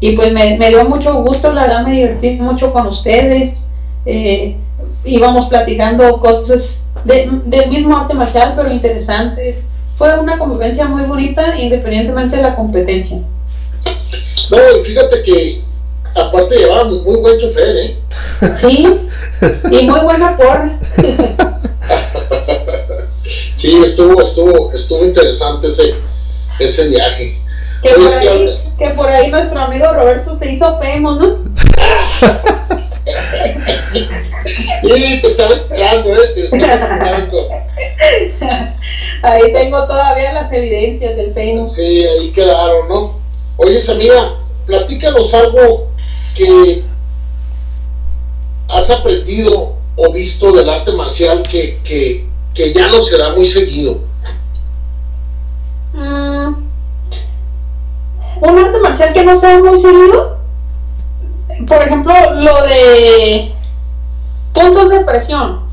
Y pues me, me dio mucho gusto, la verdad me divertí mucho con ustedes, eh, íbamos platicando cosas de, del mismo arte marcial, pero interesantes. Fue una convivencia muy bonita, independientemente de la competencia. No, fíjate que aparte llevaba muy buen chofer, ¿eh? Sí, y muy buena porra. sí, estuvo, estuvo, estuvo interesante ese, ese viaje. Que por, ahí, que por ahí nuestro amigo Roberto se hizo pemo, ¿no? Sí, te estaba esperando, ¿eh? Te estaba esperando. Ahí tengo todavía las evidencias del Facebook. Sí, ahí quedaron, ¿no? Oye, amiga, platícanos algo que has aprendido o visto del arte marcial que, que, que ya no será muy seguido. Mm, un arte marcial que no sea muy seguido por ejemplo, lo de puntos de presión.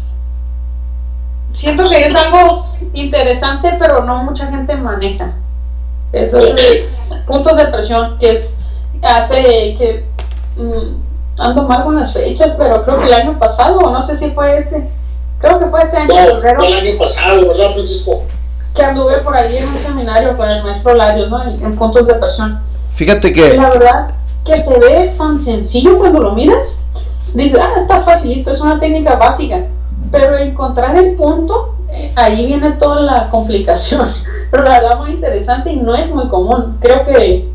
Siento que es algo interesante, pero no mucha gente maneja. Entonces, puntos de presión, que es, hace que mmm, ando mal con las fechas, pero creo que el año pasado, o no sé si fue este, creo que fue este año. No, fue el año pasado, ¿verdad, Francisco? Que anduve por ahí en un seminario con el maestro Larios, ¿no? En, en puntos de presión. Fíjate que. La verdad, que se ve tan sencillo cuando lo miras. Dices, ah, está facilito, es una técnica básica. Pero encontrar el punto, eh, ahí viene toda la complicación. Pero la verdad muy interesante y no es muy común. Creo que,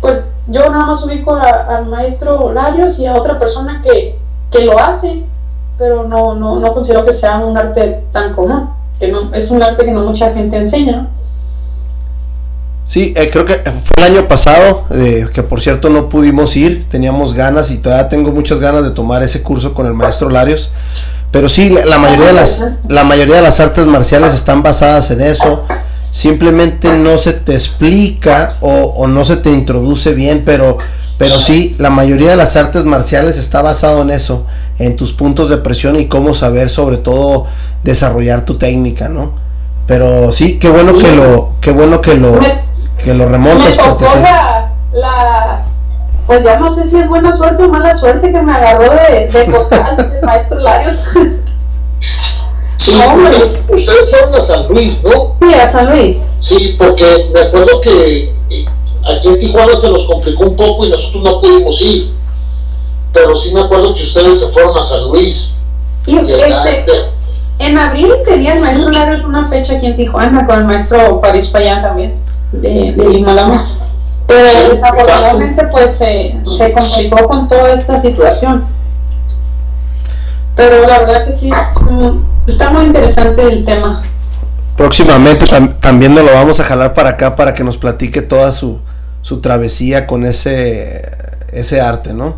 pues yo nada más ubico a, al maestro Larios y a otra persona que, que lo hace, pero no, no, no considero que sea un arte tan común. Que no, es un arte que no mucha gente enseña. Sí, eh, creo que fue el año pasado, eh, que por cierto no pudimos ir, teníamos ganas y todavía tengo muchas ganas de tomar ese curso con el maestro Larios. Pero sí, la, la mayoría de las la mayoría de las artes marciales están basadas en eso. Simplemente no se te explica o, o no se te introduce bien, pero pero sí, la mayoría de las artes marciales está basado en eso, en tus puntos de presión y cómo saber sobre todo desarrollar tu técnica, ¿no? Pero sí, qué bueno que lo, qué bueno que lo, que lo remontas. Me tocó la, la, pues ya no sé si es buena suerte o mala suerte que me agarró de, de costal el maestro Larios. Sí, ustedes, ustedes fueron a San Luis, ¿no? Sí, a San Luis. Sí, porque me acuerdo que eh, aquí en Tijuana se nos complicó un poco y nosotros no pudimos ir. Pero sí me acuerdo que ustedes se fueron a San Luis. Y este, este, en abril tenía el maestro Larios una fecha aquí en Tijuana con el maestro París Payán también, de, de Limalama. Pero desafortunadamente pues se, se complicó con toda esta situación. Pero la verdad que sí, está muy interesante el tema. Próximamente tam- también nos lo vamos a jalar para acá para que nos platique toda su, su travesía con ese, ese arte, ¿no?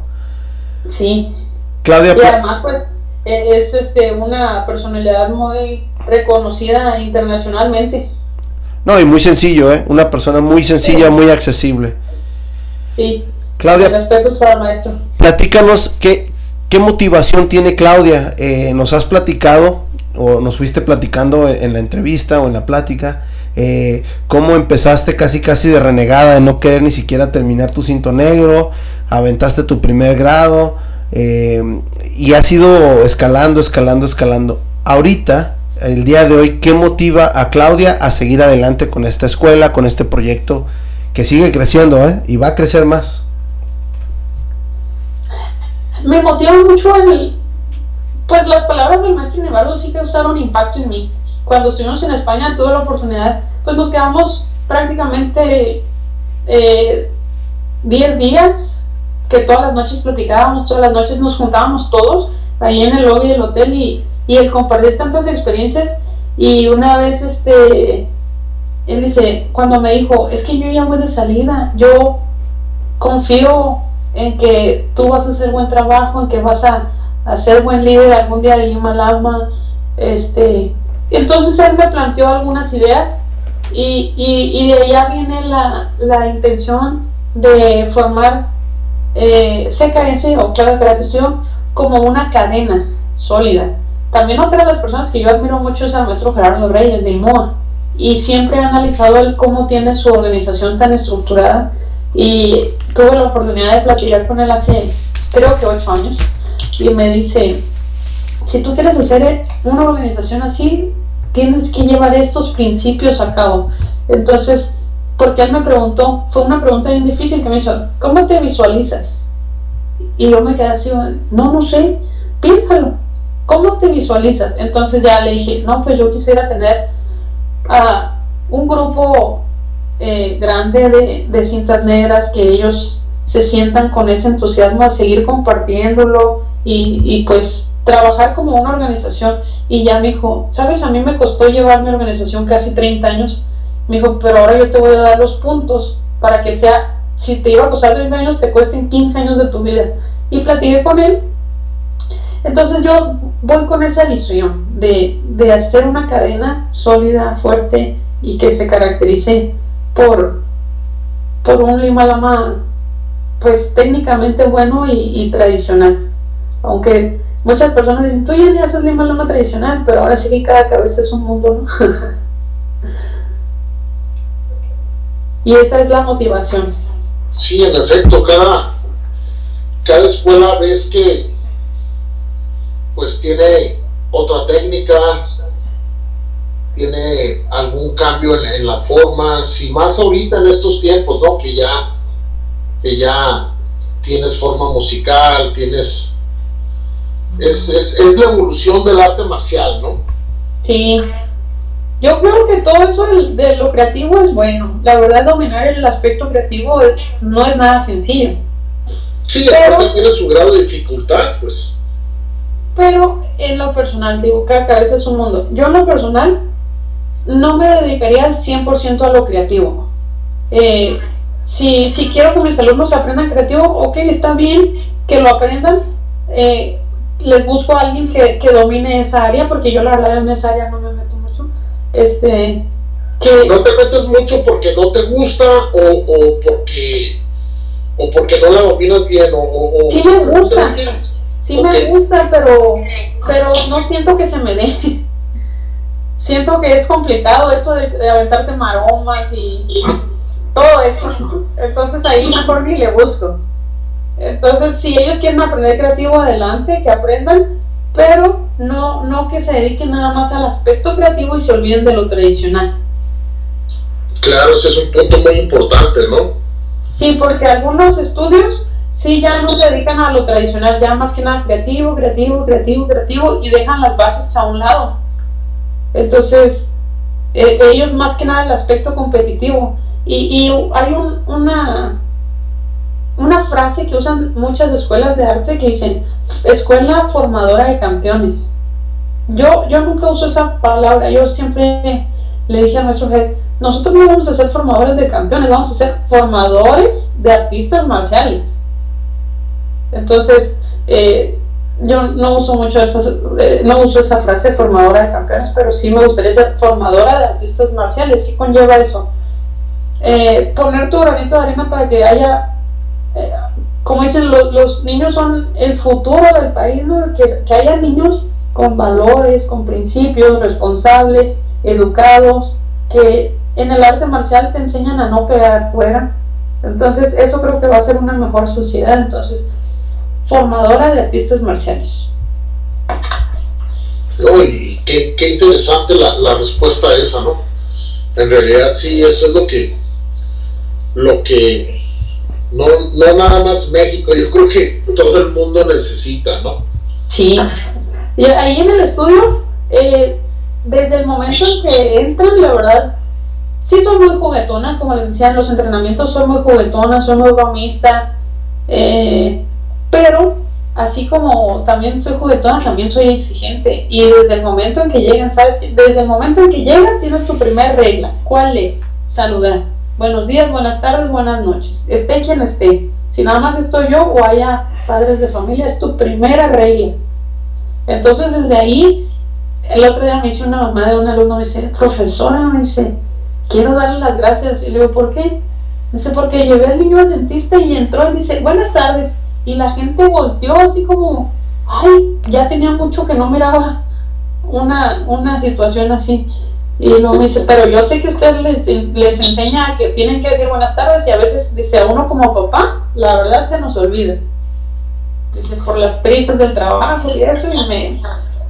Sí. Claudia, Y además pues e- es este una personalidad muy reconocida internacionalmente. No, y muy sencillo, ¿eh? Una persona muy sencilla, muy accesible. Sí. Claudia, Respetos para el maestro. platícanos qué, qué motivación tiene Claudia. Eh, nos has platicado o nos fuiste platicando en, la entrevista o en la plática eh, cómo empezaste casi casi de renegada de no querer ni siquiera terminar tu cinto negro, aventaste tu primer grado eh, y has ido escalando, escalando, escalando. Ahorita, el día de hoy, ¿qué motiva a Claudia a seguir adelante con esta escuela, con este proyecto que sigue creciendo ¿eh? y va a crecer más? me motiva mucho el pues las palabras del maestro Nevardo sí causaron impacto en mí cuando estuvimos en España tuve la oportunidad pues nos quedamos prácticamente eh, 10 días que todas las noches platicábamos todas las noches nos juntábamos todos ahí en el lobby del hotel y, y el compartir tantas experiencias y una vez este él dice cuando me dijo es que yo ya voy de salida yo confío en que tú vas a hacer buen trabajo, en que vas a, a ser buen líder algún día de Lima Lama. Este, entonces él me planteó algunas ideas y, y, y de allá viene la, la intención de formar eh, CKS o Clara Creación como una cadena sólida. También otra de las personas que yo admiro mucho es al maestro Gerardo Reyes de IMOA. Y siempre he analizado el cómo tiene su organización tan estructurada. Y tuve la oportunidad de platicar con él hace creo que ocho años. Y me dice si tú quieres hacer una organización así tienes que llevar estos principios a cabo entonces porque él me preguntó fue una pregunta bien difícil que me hizo ¿cómo te visualizas? y yo me quedé así no, no sé piénsalo ¿cómo te visualizas? entonces ya le dije no pues yo quisiera tener a un grupo eh, grande de, de, cintas negras que ellos se sientan con ese entusiasmo a seguir compartiéndolo y, y, pues trabajar como una organización y ya me dijo, sabes, a mí me costó llevar mi organización casi 30 años, me dijo, pero ahora yo te voy a dar los puntos para que sea, si te iba a costar 30 años, te cuesten 15 años de tu vida. Y platiqué con él. Entonces yo voy con esa visión de, de hacer una cadena sólida, fuerte y que se caracterice por, por un lima lama pues técnicamente bueno y, tradicional aunque muchas personas dicen tú ya ni haces lima lama tradicional pero ahora sí que cada cabeza es un mundo ¿no? y esa es la motivación sí en efecto cada cada escuela ves que pues tiene otra técnica tiene algún cambio en, en las formas y más ahorita en estos tiempos, ¿no? Que ya, que ya tienes forma musical, tienes... Es, es, es la evolución del arte marcial, ¿no? Sí. Yo creo que todo eso de lo creativo es bueno. La verdad, dominar el aspecto creativo es, no es nada sencillo. Sí, pero, aparte tiene su grado de dificultad, pues. Pero en lo personal, digo, cada cabeza es un mundo. Yo en lo personal no me dedicaría al 100% a lo creativo. Eh, si, si quiero que mis alumnos aprendan creativo, ok, está bien que lo aprendan. Eh, les busco a alguien que, que, domine esa área, porque yo la verdad en esa área no me meto mucho. Este, que, no te metes mucho porque no te gusta o, o porque o porque no la dominas bien o, o sí me gusta sí okay. me gusta pero pero no siento que se me dé siento que es complicado eso de, de aventarte maromas y todo eso. Entonces ahí mejor ni le busco. Entonces, si ellos quieren aprender creativo, adelante, que aprendan, pero no, no que se dediquen nada más al aspecto creativo y se olviden de lo tradicional. Claro, ese es un punto muy importante, ¿no? Sí, porque algunos estudios sí ya no se dedican a lo tradicional, ya más que nada creativo, creativo, creativo, creativo y dejan las bases a un lado. Entonces, eh, ellos más que nada el aspecto competitivo. Y, y hay un, una, una frase que usan muchas escuelas de arte que dicen, escuela formadora de campeones. Yo, yo nunca uso esa palabra, yo siempre le dije a nuestro jefe, nosotros no vamos a ser formadores de campeones, vamos a ser formadores de artistas marciales. Entonces, eh, yo no uso mucho esa, eh, no uso esa frase formadora de campeones, pero sí me gustaría ser formadora de artistas marciales. ¿Qué conlleva eso? Eh, poner tu granito de arena para que haya como dicen, los niños son el futuro del país, que, que haya niños con valores, con principios, responsables, educados, que en el arte marcial te enseñan a no pegar fuera. Entonces, eso creo que va a ser una mejor sociedad. Entonces, formadora de artistas marciales. Uy, qué, qué interesante la, la respuesta a esa, ¿no? En realidad, sí, eso es lo que, lo que no, no nada más México, yo creo que todo el mundo necesita, ¿no? Sí. Y ahí en el estudio, eh, desde el momento en que entran, la verdad, sí soy muy juguetona, como les decía en los entrenamientos, soy muy juguetona, soy muy bromista, eh, pero así como también soy juguetona, también soy exigente. Y desde el momento en que llegan, ¿sabes? Desde el momento en que llegas tienes tu primera regla. ¿Cuál es? Saludar. Buenos días, buenas tardes, buenas noches. Esté quien esté. Si nada más estoy yo o haya padres de familia, es tu primera regla. Entonces desde ahí, el otro día me dice una mamá de un alumno, me dice, profesora, me dice, quiero darle las gracias. Y le digo, ¿por qué? Dice, porque llevé al niño al dentista y entró y dice, buenas tardes. Y la gente volteó así como, ay, ya tenía mucho que no miraba una, una situación así. Y luego me dice, pero yo sé que usted les, les enseña que tienen que decir buenas tardes y a veces dice a uno como papá, la verdad se nos olvida. Dice, por las prisas del trabajo y eso, y me...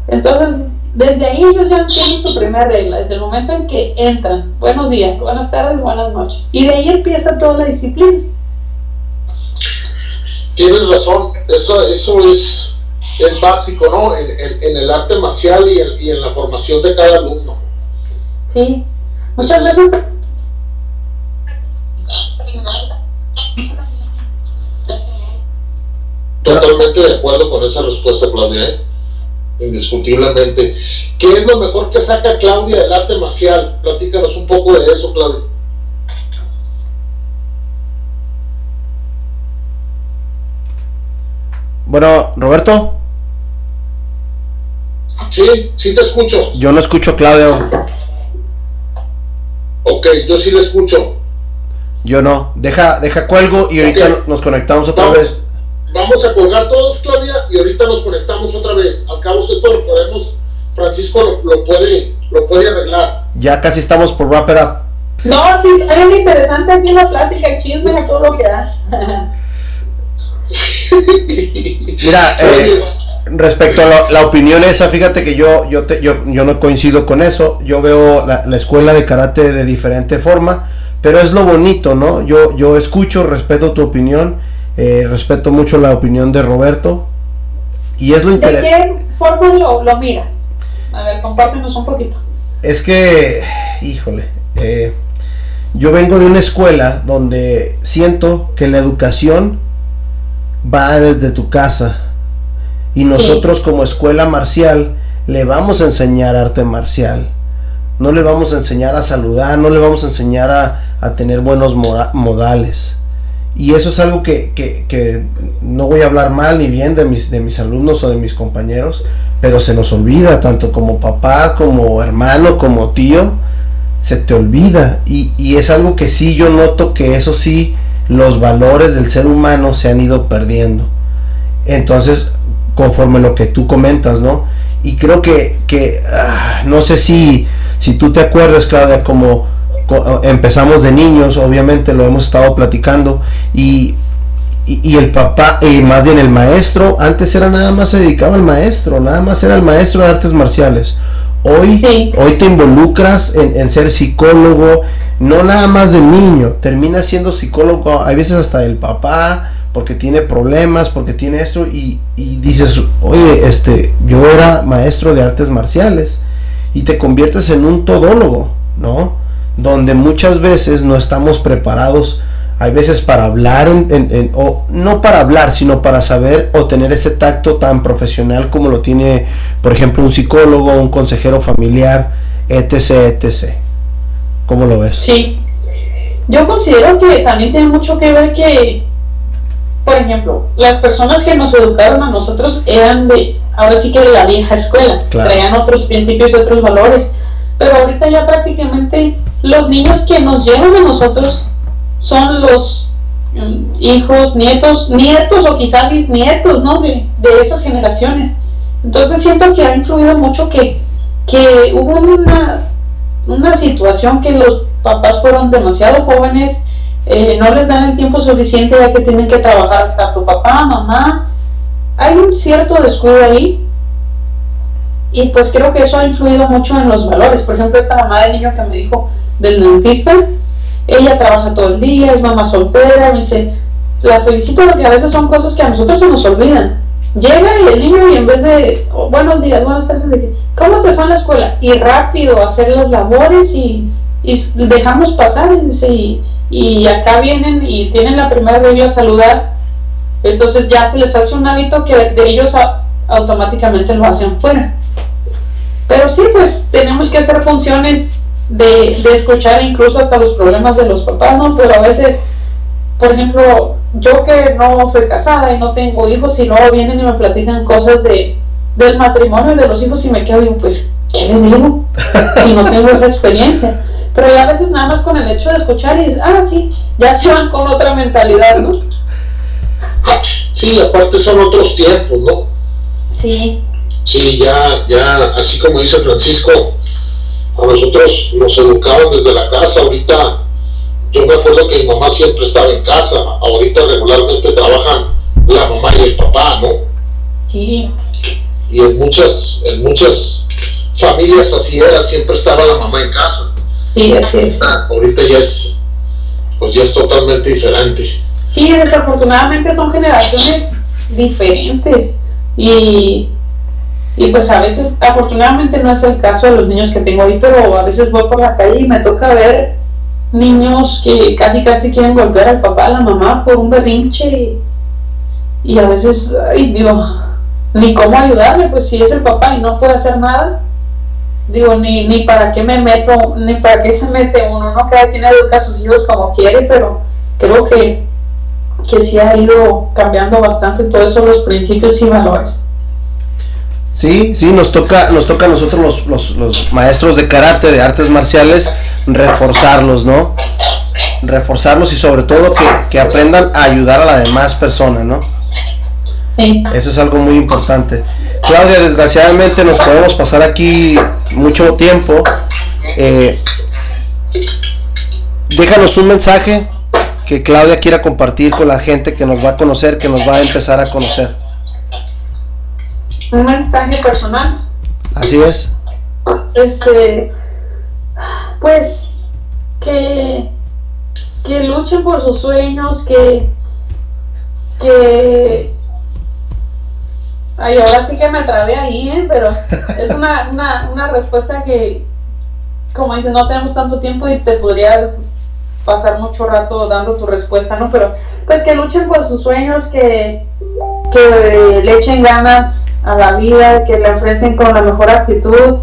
Entonces, desde ahí ellos ya tienen su primera regla, desde el momento en que entran, buenos días, buenas tardes, buenas noches. Y de ahí empieza toda la disciplina. Tienes razón, eso, eso es, es básico, ¿no? En, en, el arte marcial y en, y en la formación de cada alumno. Sí, muchas veces. Totalmente de acuerdo con esa respuesta, Claudia. ¿eh? Indiscutiblemente. ¿Qué es lo mejor que saca Claudia del arte marcial? Platícanos un poco de eso, Claudia. Bueno, Roberto. Sí, sí te escucho. Yo no escucho a Claudio. Ok, yo sí le escucho. Yo no. Deja, deja cuelgo y ahorita okay. nos conectamos otra vamos, vez. Vamos a colgar todos, Claudia, y ahorita nos conectamos otra vez. Al cabo esto lo podemos, Francisco lo, lo, puede, lo puede arreglar. Ya casi estamos por wrap it up. No, sí, es interesante aquí la plática, chisme, a todo lo que da. Mira, eh, respecto a la, la, opinión esa, fíjate que yo yo, te, yo yo no coincido con eso. Yo veo la, la, escuela de karate de diferente forma, pero es lo bonito, ¿no? Yo yo escucho, respeto tu opinión, eh, respeto mucho la opinión de Roberto y es lo interesante. ¿De qué forma lo, lo miras? A ver, compártenos un poquito. Es que, híjole, eh, yo vengo de una escuela donde siento que la educación va desde tu casa y nosotros sí. como escuela marcial le vamos a enseñar arte marcial. No le vamos a enseñar a saludar, no le vamos a enseñar a, a tener buenos modales. Y eso es algo que, que, que, no voy a hablar mal ni bien de mis, de mis alumnos o de mis compañeros, pero se nos olvida, tanto como papá, como hermano, como tío, se te olvida. Y, y es algo que sí yo noto que eso sí, los valores del ser humano se han ido perdiendo. Entonces, conforme lo que tú comentas, ¿no? Y creo que, que ah, no sé si, si tú te acuerdas, Claudia, como empezamos de niños, obviamente lo hemos estado platicando, y, y, el papá, y más bien el maestro, antes era nada más se dedicaba al maestro, nada más era el maestro de artes marciales. Hoy, hoy te involucras en, en, ser psicólogo, no nada más del niño, termina siendo psicólogo, hay veces hasta del papá, porque tiene problemas, porque tiene esto, y, y dices, oye, este, yo era maestro de artes marciales, y te conviertes en un todólogo, ¿no? Donde muchas veces no estamos preparados, hay veces para hablar, en, o no para hablar, sino para saber o tener ese tacto tan profesional como lo tiene, por ejemplo, un psicólogo, un consejero familiar, etc., etc. ¿Cómo lo ves? Sí, yo considero que también tiene mucho que ver que por ejemplo, las personas que nos educaron a nosotros eran de, ahora sí que de la vieja escuela, traían otros principios y otros valores, pero ahorita ya prácticamente los niños que nos llevan a nosotros son los mm, hijos, nietos, nietos o quizás bisnietos, ¿no? De, de esas generaciones. Entonces siento que ha influido mucho que, que hubo una, una situación que los papás fueron demasiado jóvenes, eh, no les dan el tiempo suficiente ya que tienen que trabajar tanto papá, mamá. Hay un cierto descuido ahí y pues creo que eso ha influido mucho en los valores. Por ejemplo, esta mamá del niño que me dijo del dentista, ella trabaja todo el día, es mamá soltera, me dice, la felicito porque a veces son cosas que a nosotros se nos olvidan. Llega y el niño y en vez de, oh, buenos días, buenas tardes, ¿cómo te fue en la escuela? Y rápido hacer las labores y, dejamos pasar y y acá vienen y tienen la primera de ellos a saludar, entonces ya se les hace un hábito que de ellos automáticamente lo hacen fuera. Pero sí, pues tenemos que hacer funciones de, escuchar incluso hasta los problemas de los papás, ¿no? Pero a veces, por ejemplo, yo que no soy casada y no tengo hijos, y luego vienen y me platican cosas de, del matrimonio y de los hijos y me quedo y pues, ¿qué les digo? Si no tengo esa experiencia. Pero ya a veces nada más con el hecho de escuchar y dices, ah, sí, ya se van con otra mentalidad, ¿no? Sí, aparte son otros tiempos, ¿no? Sí. Sí, ya, ya, así como dice Francisco, a nosotros nos educaban desde la casa, ahorita, yo me acuerdo que mi mamá siempre estaba en casa, ahorita regularmente trabajan la mamá y el papá, ¿no? Sí. Y en muchas, en muchas familias así era, siempre estaba la mamá en casa. Sí, así es. Ah, ahorita ya es, pues ya es totalmente diferente. Sí, desafortunadamente son generaciones diferentes y, y pues a veces, afortunadamente no es el caso de los niños que tengo ahí, pero a veces voy por la calle y me toca ver niños que casi casi quieren golpear al papá, a la mamá por un berrinche y, a veces, ay Dios, ni cómo ayudarle, pues si es el papá y no puede hacer nada, digo, ni, ni para qué me meto, ni para qué se mete uno, ¿no? Cada quien educa a sus hijos como quiere, pero creo que, que sí ha ido cambiando bastante todo eso, los principios y valores. Sí, sí, nos toca, nos toca a nosotros los, los, los maestros de karate, de artes marciales, reforzarlos, ¿no? Reforzarlos y sobre todo que, que aprendan a ayudar a la demás persona, ¿no? Eso es algo muy importante. Claudia, desgraciadamente nos podemos pasar aquí mucho tiempo. Eh, déjanos un mensaje que Claudia quiera compartir con la gente que nos va a conocer, que nos va a empezar a conocer. Un mensaje personal. Así es. Este, pues que que luchen por sus sueños, que que Ay, ahora sí que me trabé ahí, ¿eh? pero es una, una, una respuesta que, como dices, no tenemos tanto tiempo y te podrías pasar mucho rato dando tu respuesta, ¿no? Pero pues que luchen por sus sueños, que, que le echen ganas a la vida, que la enfrenten con la mejor actitud,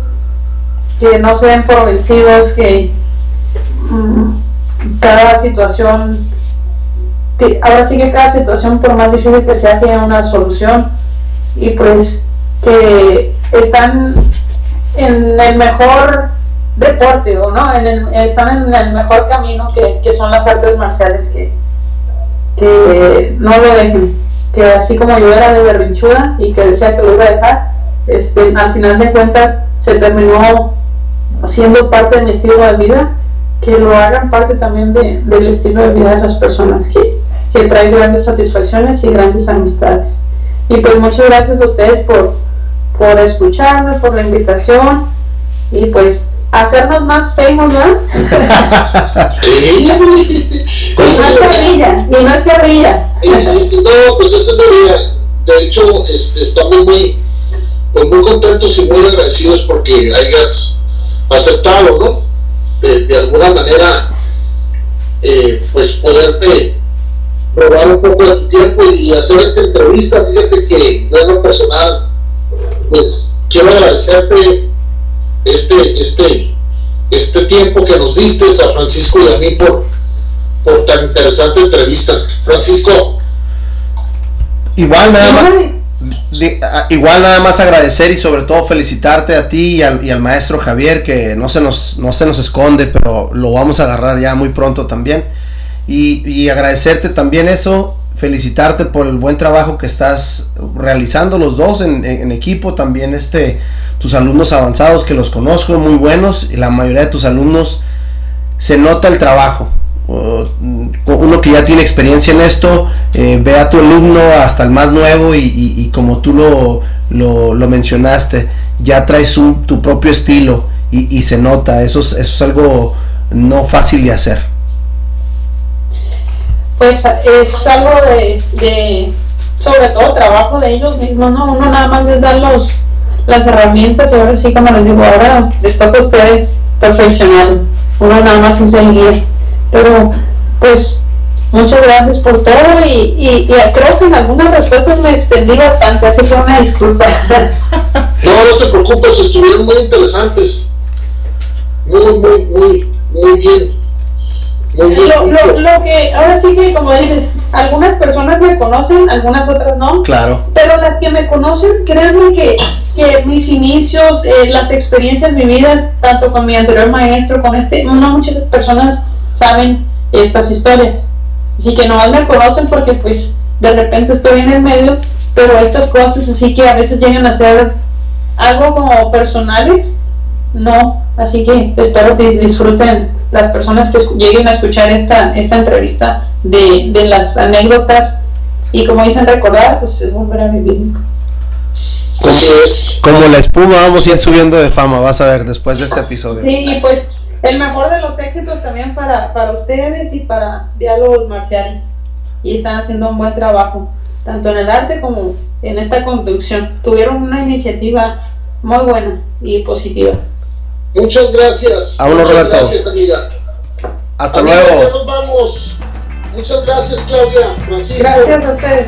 que no se den por vencidos, que mm, cada situación, que ahora sí que cada situación, por más difícil que sea, tiene una solución. Y pues que están en el mejor deporte o no en el, están en el mejor camino que, son las artes marciales que, que no lo dejen. Que así como yo era de berrinchuda y que decía que lo iba a dejar este, al final de cuentas se terminó siendo parte de mi estilo de vida que lo hagan parte también de, del estilo de vida de las personas, que, que trae grandes satisfacciones y grandes amistades. Y pues muchas gracias a ustedes por, por escucharme, por la invitación y pues hacernos más famous, ¿no? Sí. y no es carrilla, y no es carrilla. Sí, sí, sí, no, pues esa es la idea. De hecho, este, estamos muy, pues muy contentos y muy agradecidos porque hayas aceptado, ¿no? De, de alguna manera, eh, pues poderte robar un poco de tu tiempo y hacer esta entrevista. Fíjate que yo en lo personal, pues quiero agradecerte este, este, este tiempo que nos diste a Francisco y a mí por, por tan interesante entrevista. Francisco, Igual nada más. Igual nada más agradecer y sobre todo felicitarte a ti y al, y al maestro Javier que no se nos no se nos esconde pero lo vamos a agarrar ya muy pronto también y, y agradecerte también eso felicitarte por el buen trabajo que estás realizando los dos en, en- en equipo también este tus alumnos avanzados que los conozco muy buenos y la mayoría de tus alumnos se nota el trabajo. Uh, uno que ya tiene experiencia en esto, eh, ve a tu alumno hasta el más nuevo y, y- y como tú lo, lo, lo mencionaste, ya traes un- tu propio estilo y, y se nota, eso es, eso es algo no fácil de hacer. pues es algo de, de, sobre todo trabajo de ellos mismos, ¿no? Uno nada más les da los, las herramientas y ahora sí, como les digo, ahora les toca a ustedes perfeccionarlo. Uno nada más es el guía. Pero, pues, muchas gracias por todo y, y, y creo que en algunas respuestas me extendí bastante, así que una disculpa. No, no te preocupes, estuvieron muy interesantes. Muy, muy, muy, muy bien. Muy bien. lo, dicho. lo, lo que, ahora sí que como dices, algunas personas me conocen, algunas otras no. Claro. Pero las que me conocen, créanme que, que mis inicios, eh, las experiencias vividas, tanto con mi anterior maestro, con este, no muchas personas saben estas historias. Así que no me conocen porque pues de repente estoy en el medio, pero estas cosas así que a veces llegan a ser algo como personales, no. Así que espero que disfruten las personas que lleguen a escuchar esta, esta entrevista de, de las anécdotas y como dicen recordar, pues es volver a vivir. Es. Como la espuma vamos a ir subiendo de fama, vas a ver después de este episodio. Sí, y pues el mejor de los éxitos también para, para ustedes y para diálogos marciales. Y están haciendo un buen trabajo, tanto en el arte como en esta conducción. Tuvieron una iniciativa muy buena y positiva. Muchas gracias. Vámonos, Muchas Roberto. Gracias, amiga. Hasta Amiga, ya luego. nos vamos. Muchas gracias, Claudia. Francisco. Gracias a ustedes.